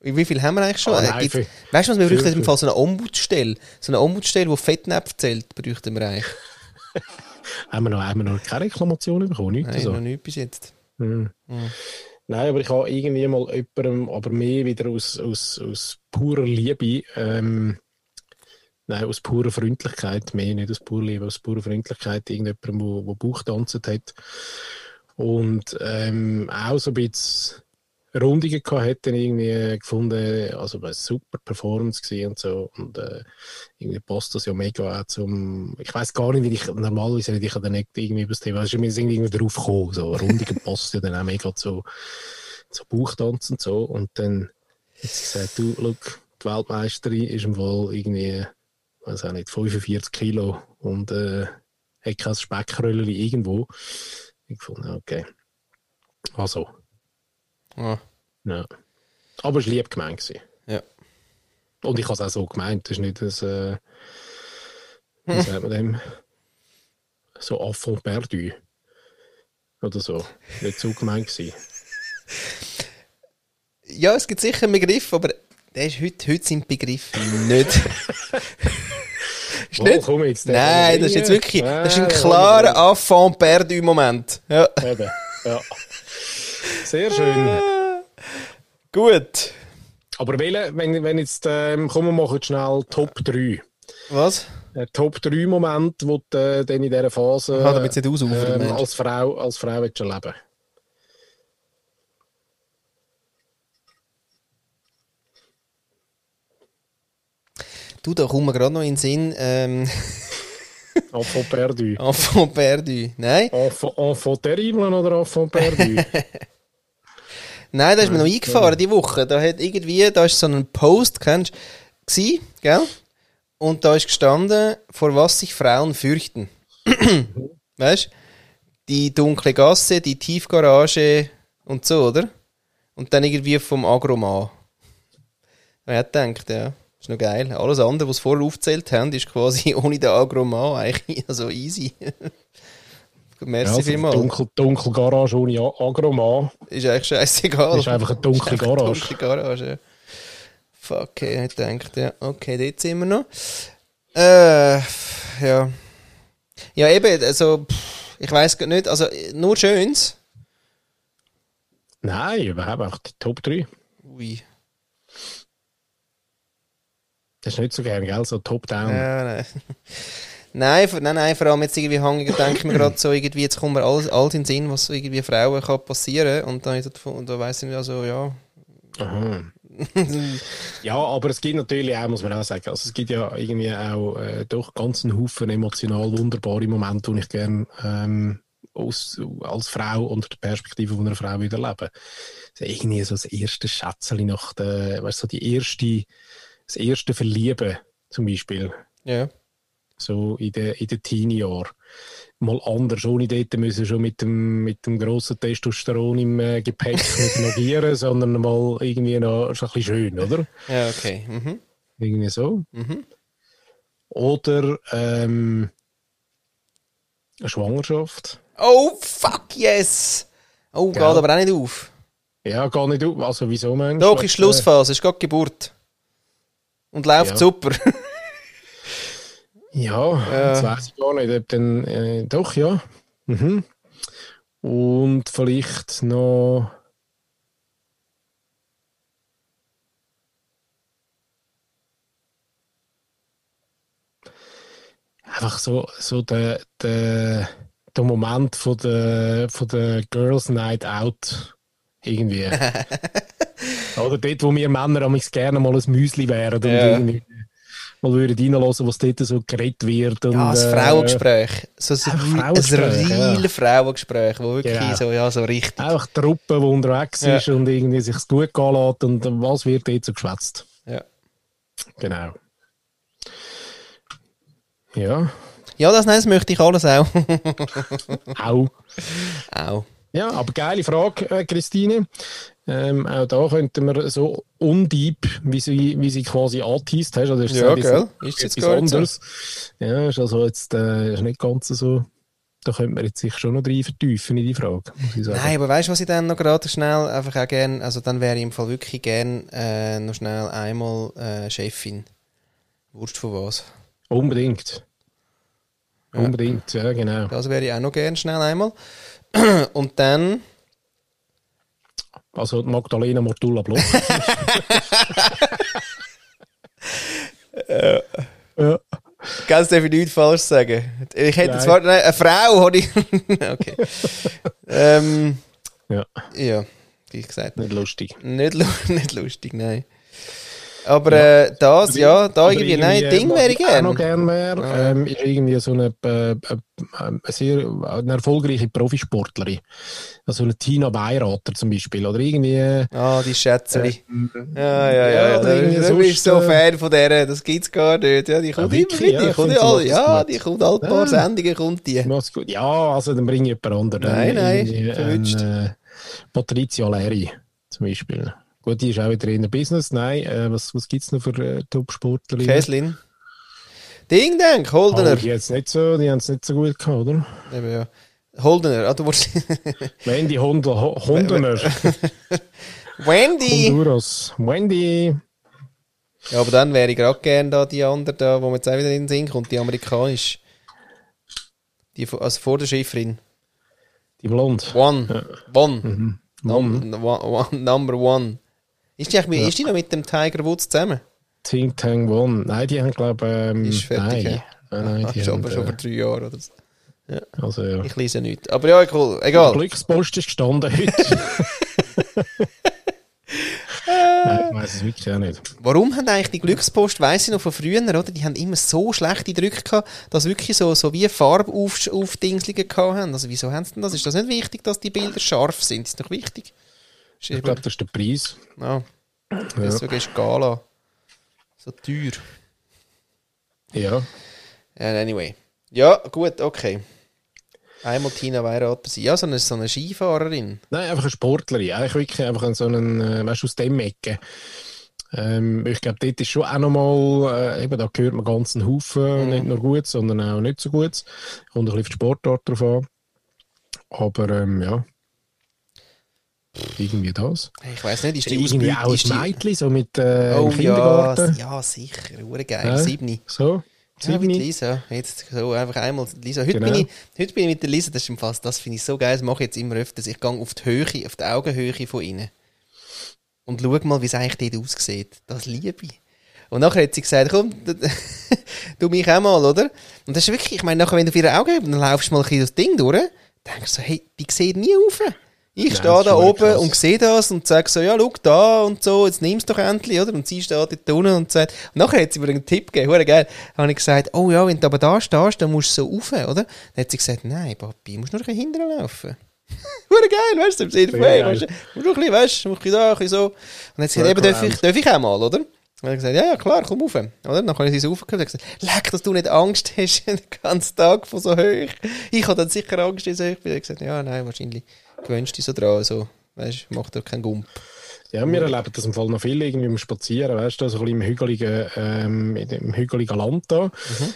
Wie viel haben wir eigentlich schon? Äh, nein, für- weißt du was, wir bräuchten im Fall so eine Ombudsstelle. So eine Ombudsstelle, die Fettnäpfe zählt, bräuchten wir eigentlich. *laughs* haben, wir noch, haben wir noch keine Reklamation bekommen? Nein, so. noch nicht bis jetzt. Hm. Hm. Nein, aber ich habe irgendwie mal jemandem, aber mehr wieder aus, aus, aus purer Liebe, ähm, nein, aus purer Freundlichkeit, mehr nicht aus purer Liebe, aus purer Freundlichkeit, irgendjemandem, wo, wo Bauch tanzt hat. Und ähm, auch so ein bisschen Rundungen gehabt dann irgendwie gefunden, also eine super Performance gewesen und so und äh, irgendwie passt das ja mega auch zum, ich weiß gar nicht, wie ich, normalerweise hätte ich ja dann nicht irgendwie über das Thema, also wir sind irgendwie drauf gekommen, so Rundungen *laughs* passt ja dann auch mega zu, zu Bauchtanz und so und dann hat sie gesagt, du, look, die Weltmeisterin ist im Fall irgendwie, weiß auch nicht, 45 Kilo und äh, hat kein Speckröllchen irgendwo. Ich gefunden, okay. Also, Ah, ja. Aber es war lieb gemeint. Gewesen. ja. Und ich habe es auch so gemeint. Das ist nicht das, äh, wie sagt man dem? So Affront perdu. Oder so. Nicht so gemeint gewesen. ja, es gibt sicher einen Begriff, aber der ist heute, heute sind die Begriffe nicht. ist nicht? komm jetzt, Nein, das ist jetzt wirklich das ist ein Ah, klarer Affront perdu Moment. Ja. Eben, ja. Sehr schön. *laughs* Gut. Aber welche, wenn, wenn jetzt, ähm, komm, wir machen schnell Top 3. Was? Ein Top 3 Moment, wo du äh, in dieser Phase Aha, damit nicht ähm, als Frau, als Frau willst erleben Du, da kommt mir gerade noch in den Sinn. Ähm, *laughs* Enfant perdu. Enfant perdu. Nein? Enfant, enfant terrible oder enfant perdu? *laughs* Nein, da ist mir noch eingefahren, die Woche. Da hat irgendwie, da ist so ein Post, kennst du, gell? Und da ist gestanden, vor was sich Frauen fürchten. weißt Die dunkle Gasse, die Tiefgarage und so, oder? Und dann irgendwie vom Agroman. Ich hat gedacht, ja, ist noch geil. Alles andere, was sie vorher aufgezählt haben, ist quasi *laughs* ohne den Agroman eigentlich *laughs* also easy. Merci Ja, also vielmals. dunkel, dunkel Garage ohne Agroman. Ist eigentlich scheißegal. Ist einfach eine dunkle Ist einfach eine Garage. Dunkle Garage, ja. Fuck, okay, ich gedacht, ja. Okay, dort sind wir noch. Äh, ja. Ja, eben, also, ich weiß nicht, also, nur Schönes. Nein, überhaupt einfach die Top 3. Ui. Das ist nicht so gern, gell? So Top-Down. Ja, nein. Nein, vor- nein, nein, vor allem jetzt irgendwie hängen, denke ich mir gerade so, irgendwie, jetzt kommt mir alles, alles in den Sinn, was so irgendwie Frauen kann passieren und dann, ist das- und da weiss ich nicht, also, ja. Aha. *laughs* ja, aber es gibt natürlich auch, muss man auch sagen, also es gibt ja irgendwie auch äh, doch ganz einen Haufen emotional wunderbare Momente, die ich gerne ähm, aus, als Frau unter der Perspektive von einer Frau wieder lebe. Also irgendwie so das erste Schätzchen nach der, weißt du, so die erste, das erste Verlieben zum Beispiel, Ja. So in den, in den Teenie-Jahren. Mal anders, ohne dort müssen schon mit dem, mit dem grossen Testosteron im äh, Gepäck *laughs* nicht nagieren, sondern mal irgendwie noch so ein bisschen schön, oder? Ja, okay. Mhm. Irgendwie so. Mhm. Oder ähm, eine Schwangerschaft. Oh, fuck yes! Oh, geht Gell? aber auch nicht auf. Ja, gar nicht. auf. Also, wieso meinst Doch, ist Schlussphase, ist gerade Geburt. Und läuft Ja. super. *laughs* Äh, ja, Ja. das weiß ich gar nicht. Ob dann, äh, doch, ja. Mhm. Und vielleicht noch. Einfach so, so der, der, der Moment von der, von der Girls Night Out irgendwie. *laughs* Oder dort, wo wir Männer am gerne mal ein Müsli wären und Ja. irgendwie mal würden reinhören, was dort so geredet wird. Und, Ja, das äh, Frauengespräch. So ein, Einfach ein Frauengespräch, real ja. Frauengespräch, wo wirklich Genau. so, ja, so richtig. Einfach die Truppe, die unterwegs Ja. ist und irgendwie sich gut gehen lässt und was wird dort so geschwätzt. Ja. Genau. Ja, Ja, das, nein, das möchte ich alles auch. auch. *laughs* auch. Ja, aber geile Frage, äh, Christine. Ähm, auch da könnten wir so undeep, wie sie, wie sie quasi angeteased hast. Also ist Ja, gell? Ist jetzt gar so. anderes. Ja, ist also jetzt äh, ist nicht ganz so. Da könnte man jetzt sich schon noch rein vertiefen in die Frage. Nein, aber weißt du, was ich dann noch gerade schnell einfach auch gern, also dann wäre ich im Fall wirklich gern äh, noch schnell einmal äh, Chefin. Wurscht von was. Unbedingt. Ja. Unbedingt, ja, genau. Das wäre ich auch noch gern schnell einmal. *clears throat* Und dann, Also Magdalena Mortulla Bloch. *laughs* *laughs* ja. ganz darf ich nichts falsch sagen. Ich hätte zwar, eine Frau hatte ich. *laughs* okay. ähm, ja, ja, wie gesagt. nicht lustig. Nicht, nicht lustig, nein. Aber äh, das, ja, da Aber irgendwie, nein, Ding was wäre ich ich auch noch gern. gerne wäre, Ja. ähm, ist irgendwie so eine, äh, äh, eine sehr eine erfolgreiche Profisportlerin. Also eine Tina Weirater zum Beispiel. Oder irgendwie. Ah, die Schätzeli. Ja, ja, ja, ja. ja. Du, irgendwie bist so äh, Fan von der, das gibt's gar nicht. Ja, die kommt Ja, immer wirklich, wieder. ja, Die kommt finde, ja, ja, die kommt alle paar Ja. Sendungen, kommt die. Ja, also dann bringe ich jemand anderen. Nein, nein, Irgendwie verwünscht. äh, Patricia Leri zum Beispiel. Gut, die ist auch wieder in der Business. Nein, äh, was, was gibt es noch für äh, Top-Sportlerinnen? Käslin. Ding, denk, Holdener. Oh, die, hat's nicht so, die haben es nicht so gut gehabt, oder? Eben, ja. Holdener, ah, du wolltest. *laughs* Wendy Hondel, Ho- Hondener. *laughs* Wendy! Honduras. Wendy. Ja, aber dann wäre ich gerade gern da die andere, da, wo mir jetzt auch wieder in den Sinn kommt, die amerikanische. Die, also vor der Schifferin. Die Blond. One. One. Mhm. Num one, one. Number one. Ist die, eigentlich, ist die noch mit dem Tiger Woods zusammen? Ting Tang One. Nein, die haben, glaube ich, ähm, Die ist fertig, nein. ja? Nein, nein, die schon, haben, schon vor äh, drei Jahren oder so. also, ja. Ich lese nichts. Aber ja, cool. Egal. Glückspost ist gestanden heute. *laughs* nein, ich weiß es wirklich auch nicht. Warum haben eigentlich die Glückspost, weiss ich noch von früher, oder? Die haben immer so schlechte Drücke gehabt, dass wirklich so, so wie Farbaufdingslungen gehabt haben. Also wieso haben sie denn das? Ist das nicht wichtig, dass die Bilder scharf sind? Ist doch wichtig. Ich glaube, das ist der Preis. Ja. Deswegen ist Gala so teuer. Ja. Ja, anyway. Ja, gut, okay. Einmal Tina Weirater sein. Ja, so eine, so eine Skifahrerin. Nein, einfach eine Sportlerin. Eigentlich wirklich einfach so einen, äh, weißt du, aus dem Ecke. Ähm, ich glaube, dort ist schon auch nochmal, äh, eben, da gehört man ganz einen Haufen, nicht nur gut, sondern auch nicht so gut. Kommt ein bisschen auf die Sportart drauf an. Aber, ähm, ja. Irgendwie das. Ich weiß nicht, ist die Irgendwie auch ist die- ein Mädchen, so mit äh, Oh im ja, Kindergarten. ja, sicher. Hure geil. Ja. Siebni. So. Ja, mit Siebni. Lisa. Jetzt so einfach einmal Lisa. Heute, Genau. bin ich, heute bin ich mit der Lisa, das ist im Fall, das finde ich so geil, das mache ich jetzt immer öfters. Ich gehe auf die Höhe, auf die Augenhöhe von ihnen. Und schau mal, wie es eigentlich dort aussieht. Das liebe ich. Und nachher hat sie gesagt, komm, *laughs* du mich auch mal, oder? Und das ist wirklich, ich meine, nachher, wenn du auf ihre Augen hast, dann laufst du mal ein bisschen das Ding durch, denkst du so, hey, die sehen nie auf. Ich stehe da oben krass. und sehe das und sage so, ja, schau da und so, jetzt nimm's doch endlich, oder? Und sie steht dort unten und sagt, und nachher hat sie mir einen Tipp gegeben, hure geil. Dann habe ich gesagt, oh ja, wenn du aber da stehst, dann musst du so rauf, oder? Dann hat sie gesagt, nein, Papi, du musst nur ein bisschen hinterher laufen. *laughs* Hure geil, weißt du, im Sinne von, hey, musst du ein bisschen, weißt du, ein bisschen da, ein bisschen so. Und dann hat sie gesagt, eben, darf ich, darf ich auch mal, oder? Und habe ich gesagt, ja, ja, klar, komm rauf. Oder? Dann habe ich sie so aufgehört und gesagt, leck, dass du nicht Angst hast, *laughs* den ganzen Tag von so hoch. Ich habe dann sicher Angst, wenn ich so hoch bin. Ich gesagt, ja, nein, wahrscheinlich gewöhnst dich so dran, so, weißt du, macht doch keinen Gump. Ja, wir erleben das im Fall noch viel irgendwie im Spazieren, weißt du, so ein bisschen im hügeligen, ähm, dem hügeligen Land da.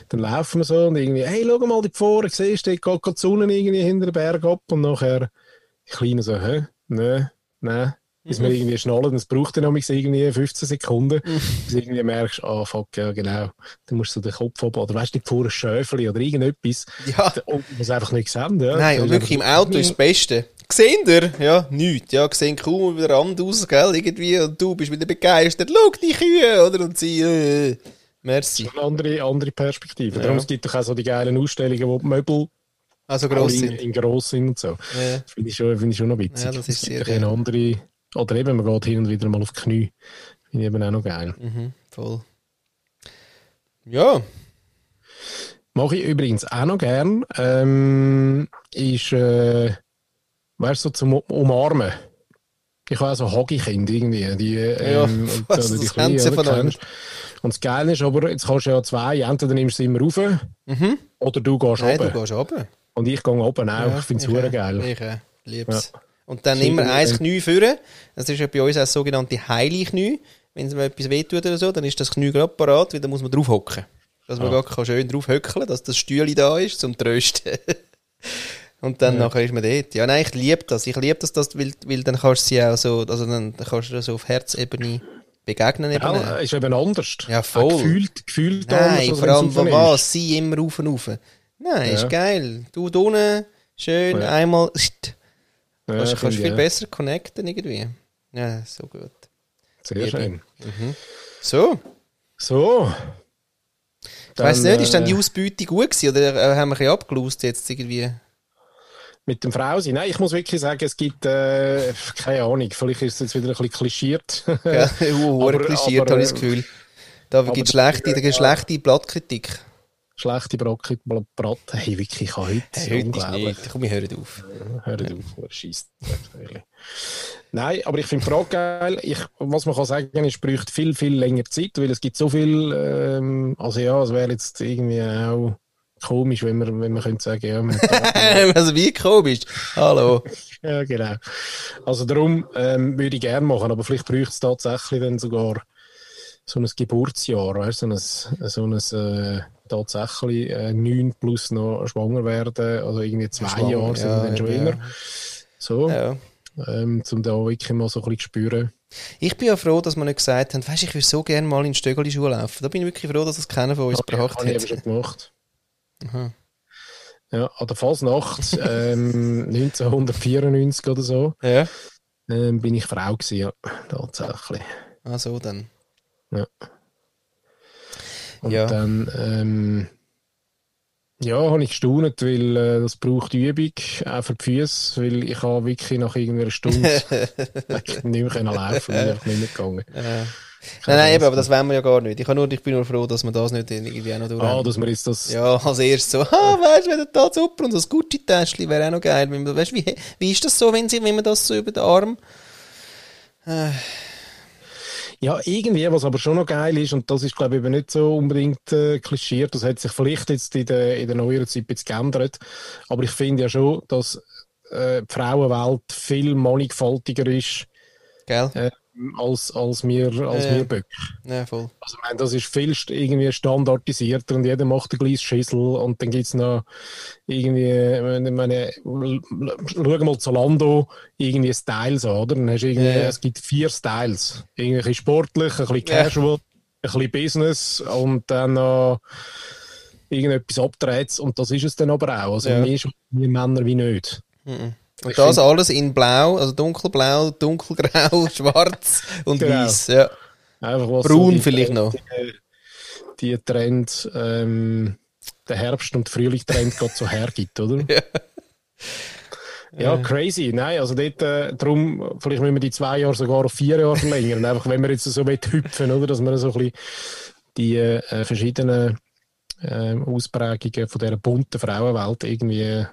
Dann laufen wir so und irgendwie, hey, schau mal die Pforte, siehst du, da geht gerade die Sonne irgendwie hinter den Berg ab und nachher die Kleinen so, hä? Nein, nein. Bis wir irgendwie schnallen, es braucht dann irgendwie 15 Sekunden, bis du irgendwie merkst, ah, fuck, ja, genau. Dann musst du den Kopf ab, oder weißt du, die Pforte Schöfeli oder irgendetwas. Ja. Und man es einfach nicht sehen, ja. Nein, Das und wirklich im Auto ist das Beste. Gesehen ihr? Ja, nichts. Ja, gesehen kaum über den Rand raus, gell, irgendwie. Und du bist wieder begeistert. Schau, die Kühe, oder? Und sie, äh, merci. eine andere, andere Perspektive. Ja. Darum es gibt doch auch so die geilen Ausstellungen, wo die Möbel Also gross in, sind. in gross sind und so. Ja. Das finde ich, schon- finde ich schon noch witzig. Ja, das ist sehr geil. andere, oder eben, man geht hin und wieder mal auf die Knie. Finde ich eben auch noch geil. Mhm, voll. Ja. Mache ich übrigens auch noch gern, ähm, ist, äh, weißt du, so zum Umarmen. Ich habe auch so Hoggy-Kinder irgendwie, die, Ja, ähm, *laughs* und was, die oder, voneinander. kennst. Und das Geile ist aber, jetzt kannst du ja zwei, entweder nimmst du sie immer rauf, Mhm. oder du gehst Nein, du runter. gehst runter. Und ich gehe oben auch, ich finde es geil. Ich äh, lieb's. Ja. Und dann immer ein Knie führen. Das ist ja bei uns auch das sogenannte Heilig-Knie. Wenn es mir etwas wehtut oder so, dann ist das Knie gerade parat, weil dann muss man drauf hocken. Dass man Ja. gar kann schön drauf höckeln dass das Stühle da ist, zum Trösten. *laughs* Und dann nachher ist man dort. Ja, nein, ich liebe das. Ich liebe das, das weil, weil dann kannst du sie auch so, also dann kannst du so auf Herzebene begegnen. Eben. Ja, ist eben anders. Ja, voll. Gefühlt, gefühlt Nein, anders, als vor allem, einem was? Sie immer rauf und rauf. Nein, Ja. ist geil. Du da unten, schön, Ja. einmal, pst, Ja, kannst, kannst viel besser connecten irgendwie. Ja, so gut. Sehr Liebe. schön. So, So. ich weiss nicht, ist dann die äh, Ausbeute gut gewesen oder äh, haben wir ein bisschen abgelost jetzt irgendwie? Mit dem Frau sein. Nein, ich muss wirklich sagen, es gibt, äh, keine Ahnung, vielleicht ist es jetzt wieder ein bisschen klischiert. Ja, *laughs* *laughs* uh, Aber- klischiert, aber, habe ich das äh, Gefühl. Da gibt es das- schlechte, da gibt's schlechte Blattkritik. Schlechte Brocken, Braten. Hey, wirklich, heute. Hey, heute ist unglaublich. nicht. Komm, wir hören auf. Hört auf, wer scheisst. Nein, aber ich finde die Frage geil. Ich, was man kann sagen, ist, es bräuchte viel, viel länger Zeit, weil es gibt so viel, ähm, also ja, es wäre jetzt irgendwie auch komisch, wenn man, wenn man könnte sagen, ja, man hat *laughs* also wie komisch. Hallo. *laughs* Ja, genau. Also darum ähm, würde ich gerne machen, aber vielleicht bräuchte es tatsächlich dann sogar so ein Geburtsjahr, weißt du, so ein, so ein äh, tatsächlich äh, 9 plus noch schwanger werden, also irgendwie zwei Schwanger, Jahre sind ja, dann schon ja. So, Ja. ähm, um da wirklich mal so ein bisschen zu spüren. Ich bin ja froh, dass wir nicht gesagt haben, weißt, ich würde so gerne mal in Stöckeli-Schuhe laufen. Da bin ich wirklich froh, dass das keiner von uns gebracht Habe ich eben hat. schon gemacht. Aha. Ja, an der Fasnacht *laughs* ähm, 1994 oder so Ja. ähm, bin ich Frau gewesen, ja, tatsächlich. Ah, so dann. Und Ja. dann, ähm, ja, habe ich gestaunt, weil äh, das braucht Übung, auch für die Füße, weil ich habe wirklich nach irgendwie einer Stunde *laughs* nicht mehr können laufen, bin einfach nicht mehr gegangen. Äh. Nein, nein, eben, aber das wollen wir ja gar nicht. Ich, nur, ich bin nur froh, dass wir das nicht irgendwie auch noch durch Ah, dass wir jetzt das, Ja, als erstes so, *laughs* ha, weißt du, der da super und das Gucci-Täschchen wäre auch noch geil. Weißt du, wie, wie ist das so, wenn, sie, wenn man das so über den Arm Ja, irgendwie, was aber schon noch geil ist, und das ist, glaube ich, eben nicht so unbedingt äh, klischiert, das hat sich vielleicht jetzt in der, in der neueren Zeit ein bisschen geändert, aber ich finde ja schon, dass äh, die Frauenwelt viel mannigfaltiger ist Gell? äh, als, als wir, als Ja. wir Böcke. Ja, voll. Also, ich meine, das ist viel irgendwie standardisierter und jeder macht ein kleines Schüssel und dann gibt es noch irgendwie, ich meine, schau mal Zalando, irgendwie Styles an, oder? Dann hast du irgendwie, Ja, ja. es gibt vier Styles. Irgendwie sportlich, ein bisschen Ja. casual, ein bisschen Business und dann noch irgendetwas abdreht und das ist es dann aber auch. Also Ja. schon wir Männer wie nicht. Mhm. Und Ich das alles in blau, also dunkelblau, *laughs* dunkelgrau, *laughs* schwarz und Genau. weiß. Ja. Einfach was Braun die vielleicht Trend- noch. Die, die Trend, ähm, der Herbst- und Frühling-Trend gerade so hergibt, oder? *laughs* Ja, crazy. Nein, also dort, äh, darum, vielleicht müssen wir die zwei Jahre sogar auf vier Jahre verlängern. Einfach, wenn wir jetzt so weit hüpfen, oder? Dass wir so ein bisschen die äh, verschiedenen äh, Ausprägungen von dieser bunten Frauenwelt irgendwie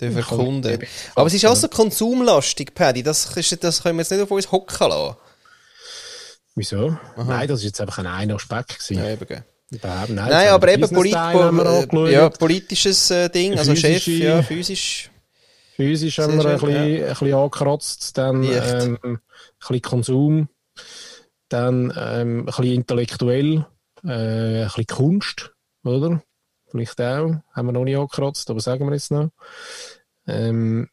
Dürfen kann- Kunden. Aber es ist auch so konsumlastig, Paddy. Das, ist, das können wir jetzt nicht auf uns hocken lassen. Wieso? Nein, das ist jetzt einfach ein einer gewesen. Ja, eben, Nein, haben aber eben polit Style haben wir po angeschaut. ja, politisches äh, Ding, also Chef, Physische- ja, physisch. Physisch haben wir ein schön, bisschen, ein bisschen angekratzt, dann ähm, ein bisschen Konsum, dann ähm, ein bisschen intellektuell, äh, ein bisschen Kunst, oder? Vielleicht auch, haben wir noch nicht angekratzt, aber sagen wir jetzt noch. Ähm,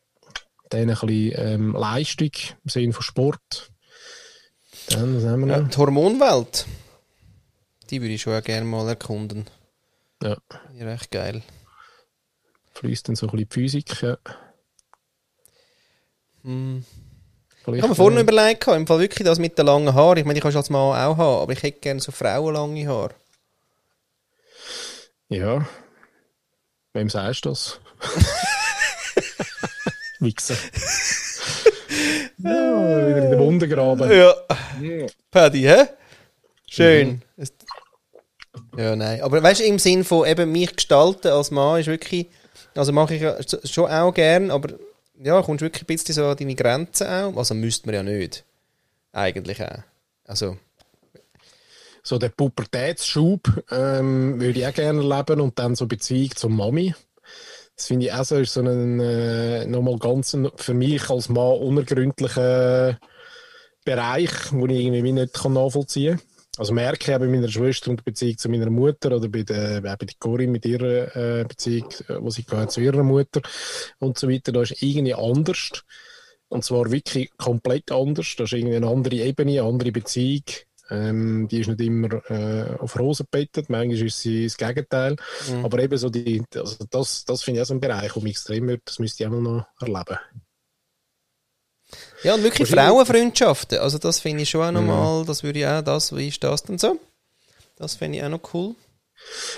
dann ein bisschen ähm, Leistung im Sinne von Sport. Dann, was haben wir Ja, noch? die Hormonwelt. Die würde ich schon auch gerne mal erkunden. Ja, Ja, recht geil. fließt dann so ein bisschen die Physik. Ja. Hm. Vielleicht, Ich habe mir vorhin überlegt, im Fall wirklich das mit den langen Haaren. Ich meine, ich kann es als Mann auch haben, aber ich hätte gerne so frauenlange Haare. Ja. Wem sagst du das? *laughs* Wichser. *laughs* ja, wieder in den Wunden graben. Ja. Paddy, hä? Schön. Es- Ja, nein. Aber weißt du, im Sinn von eben mich gestalten als Mann ist wirklich, also mache ich ja so- schon auch gern, aber ja, kommst wirklich ein bisschen so an deine Grenzen auch. Also müsste man ja nicht. Eigentlich auch. Also, So den Pubertätsschub ähm, würde ich auch gerne erleben und dann so Beziehung zur Mami. Das finde ich auch so, ist so ein äh, nochmal ganz für mich als Mann unergründlicher Bereich, wo ich irgendwie nicht kann nachvollziehen kann. Also merke ich bei meiner Schwester und der Beziehung zu meiner Mutter oder bei der, auch bei der Corinne mit ihrer äh, Beziehung, äh, die sie hatte zu ihrer Mutter und so weiter, da ist irgendwie anders. Und zwar wirklich komplett anders. Das ist irgendwie eine andere Ebene, eine andere Beziehung. Ähm, die ist nicht immer äh, auf Rosen bettet, manchmal ist sie das Gegenteil. Aber eben so die, also das, das finde ich auch so ein Bereich, wo mich extrem wird, das müsste ich auch noch erleben. ja, und wirklich Frauenfreundschaften. Also, das finde ich schon auch nochmal, das würde ich auch, das, wie ist das denn so? Das finde ich auch noch cool.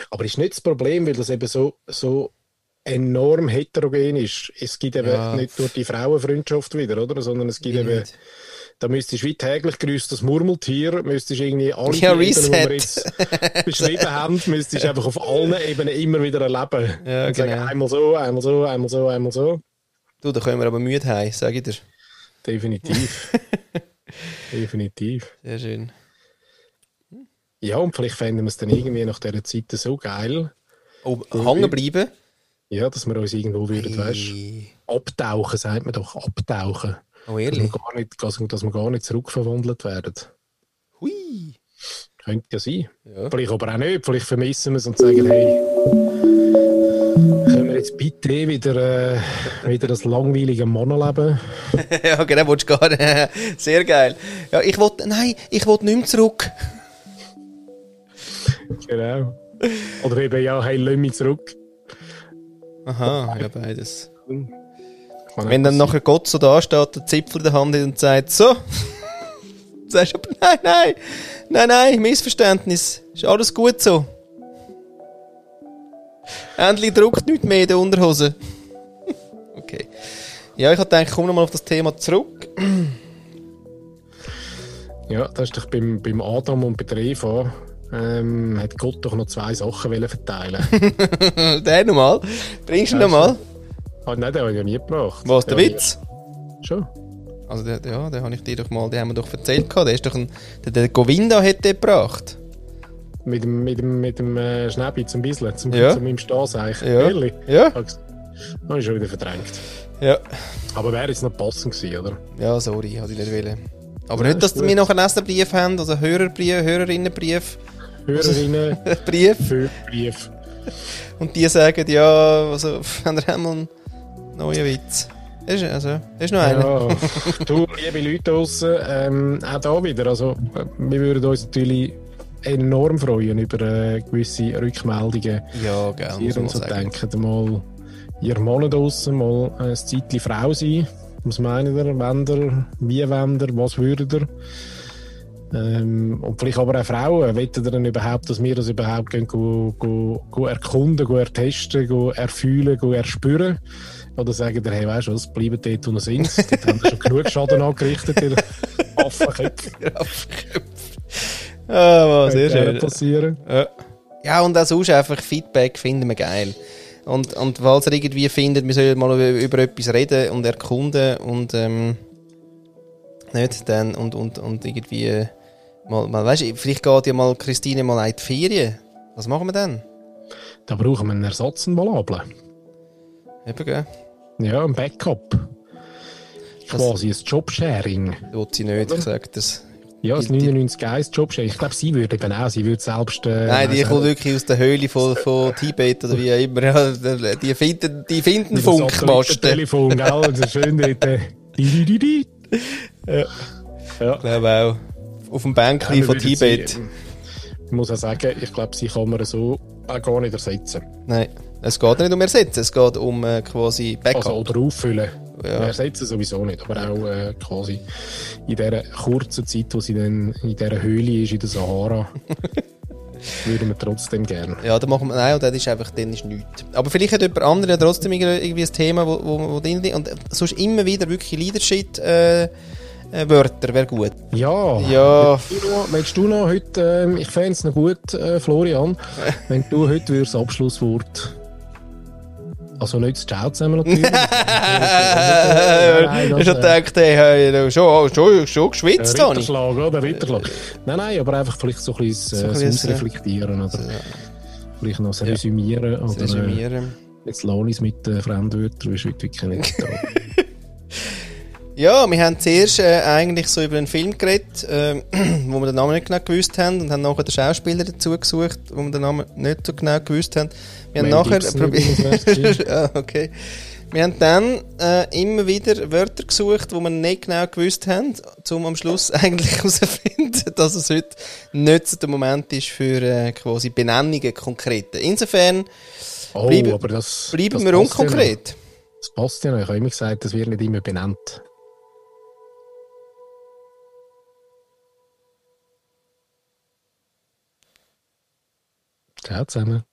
Aber ist nicht das Problem, weil das eben so, so enorm heterogen ist. Es gibt eben Ja. nicht nur die Frauenfreundschaft wieder, oder? Sondern es gibt Wie eben? Da müsstest du wie täglich grüßt das Murmeltier, müsstest irgendwie alle Ja, Ebenen, die wir jetzt *laughs* beschrieben haben, müsstest du einfach auf allen Ebenen immer wieder erleben. Ja, und sagen, genau. einmal so, einmal so, einmal so, einmal so. Du, da können wir aber müde heim, sage ich dir. Definitiv. *laughs* Definitiv. Sehr schön. Ja, und vielleicht fänden wir es dann irgendwie nach dieser Zeit so geil, Oh, hängen bleiben. ja, dass wir uns irgendwo würden, weißt Hey. abtauchen, sagt man doch, abtauchen. Oh, Dass wir ehrlich? gar nicht, also, dass wir gar nicht zurückverwandelt werden. Hui. Könnte ja sein. Ja. Vielleicht aber auch nicht. Vielleicht vermissen wir es und sagen, hey, können wir jetzt bitte wieder, äh, wieder das langweilige Mannenleben? *laughs* ja, genau, willst du gar nicht. *laughs* Sehr geil. Ja, ich wollte, nein, ich wollte nicht mehr zurück. Genau. Oder eben, ja, hey, lass mich zurück. Aha, ja, beides. Wenn dann nachher Gott so da steht, der Zipfel in der Hand und sagt, so, *laughs* sagst du aber, nein, nein, nein, nein, Missverständnis, ist alles gut so. Endlich druckt nichts mehr in der Unterhose. *laughs* okay. Ja, ich hatte gedacht, ich komme nochmal auf das Thema zurück. *clears throat* Ja, das ist doch beim, beim Adam und bei der Eva. Ähm, hat Gott doch noch zwei Sachen wollen verteilen *laughs* Der nochmal. Bringst du ihn nochmal? Ah, nein, den habe ich ja nie gebracht. Was, der Ja, Witz? Schon. Also, der, ja, den habe ich dir doch mal, den haben wir doch erzählt gehabt. Der ist doch ein, der, der Govinda hat den gebracht. Mit dem, mit dem, mit dem äh, Schnäppi zum Bisseln, zum, Ja. zu meinem Staseich. Ja. Ehrlich? Ja. Habe ich schon wieder verdrängt. Ja. Aber wäre jetzt noch passend gewesen, oder? Ja, sorry, hatte ich nicht wollen. Aber Ja, nicht, dass wir noch einen Leserbrief haben, also Hörerbrief, Hörerinnenbrief, Hörerinnen, *laughs* Brief. für Brief. Und die sagen, ja, also, haben wir einmal neuen Witz. Ist, also, ist noch einer. Ja, *laughs* du, liebe Leute draussen, ähm, auch da wieder. Also, wir würden uns natürlich enorm freuen über äh, gewisse Rückmeldungen. Ja, muss Ihr und so sagen. denken, mal, ihr Mann draussen mal ein Zeitchen Frau sein. Was meint ihr? Wenn ihr? Wie ihr? Was würdet ihr? Ähm, und vielleicht aber auch Frauen. Wollt ihr denn überhaupt, dass wir das überhaupt gehen, go, go, go erkunden, go ertesten, go erfühlen, go erspüren? Oder sagen ihr, hey, weißt du was, bleiben dort, wo ihr sind. Dort haben wir schon genug Schaden angerichtet, ihr *laughs* Affenköpfe. Ah, was, sehr schön. passieren. Ja. ja, und auch sonst einfach Feedback finden wir geil. Und, und falls ihr irgendwie findet, wir sollen mal über, über etwas reden und erkunden und ähm, nicht dann und, und, und irgendwie äh, mal, mal weißt du, vielleicht geht ja mal Christine mal in die Ferien. Was machen wir dann? Da brauchen wir einen Ersatz, einen Valablen. Eben, gell? Ja, ein Backup. Das- Quasi ein Jobsharing. Will sie nicht, ich sag das. Ja, das Die- die- 99 Geist Jobsharing. Ich glaube, sie würde eben auch, sie würde selbst... Äh, Nein, die weiss kommt wirklich aus der Höhle von, von Tibet oder wie auch immer. Ja, Die finden, die finden Funkmasten. Telefon, gell? Und so schön dort... Äh. Ja. Ja. Ich glaube auch. Auf dem Bänkchen wir von Tibet. Sie, ich muss auch sagen, ich glaube, sie kann man so auch gar nicht ersetzen. Nein, es geht nicht um Ersetzen, es geht um äh, quasi Backup. Also, oder auffüllen. Ja. Ersetzen sowieso nicht, aber auch äh, quasi in dieser kurzen Zeit, wo sie dann in dieser Höhle ist, in der Sahara, *laughs* würden wir trotzdem gerne. ja, da machen wir, nein, und das ist einfach, dann ist nichts. Aber vielleicht hat jemand anderes ja trotzdem irgendwie ein Thema, wo, wo, wo drin. Und äh, sonst immer wieder wirklich Leadership äh, äh, Wörter, wäre gut. Ja, Ja. Willst du noch, du noch heute, ähm, ich fände es noch gut, äh, Florian, *laughs* wenn du heute würdest das Abschlusswort, also nicht das Ciao zusammen natürlich. *laughs* Nein, ich das, habe äh, gedacht, hey, schon, schon, schon geschwitzt, äh, Dani. Ritterschlag, oder? Ritterschlag. Nein, nein, aber einfach vielleicht so ein bisschen So äh, das Ausreflektieren oder vielleicht noch das Resümieren. Oder, äh, Resümieren. jetzt lohne ich es mit äh, Fremdwörtern, weil es wirklich nicht *laughs* da. Ja, wir haben zuerst äh, eigentlich so über einen Film geredet, äh, *clears throat* wo wir den Namen nicht genau gewusst haben und haben nachher den Schauspieler dazu gesucht, wo wir den Namen nicht so genau gewusst haben. Wir haben Mel nachher probiert. *laughs* ah, okay. Wir haben dann äh, immer wieder Wörter gesucht, wo wir nicht genau gewusst haben, um am Schluss *laughs* eigentlich herauszufinden, dass es heute nicht der Moment ist für äh, quasi Benennungen konkrete. Insofern Oh, Bleiben- aber das, bleiben das wir Ja unkonkret. noch. das passt ja noch. Ich habe immer gesagt, das wird nicht immer benannt. Ciao zusammen.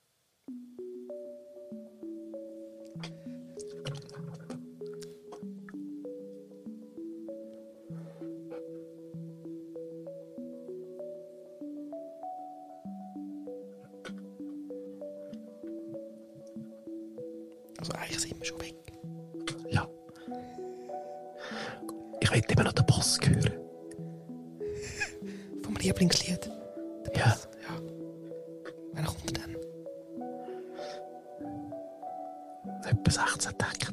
Also eigentlich sind wir schon weg. Ja. Ich will immer noch den Boss hören. Vom Lieblingslied. Ja. Etwa 16 Takte.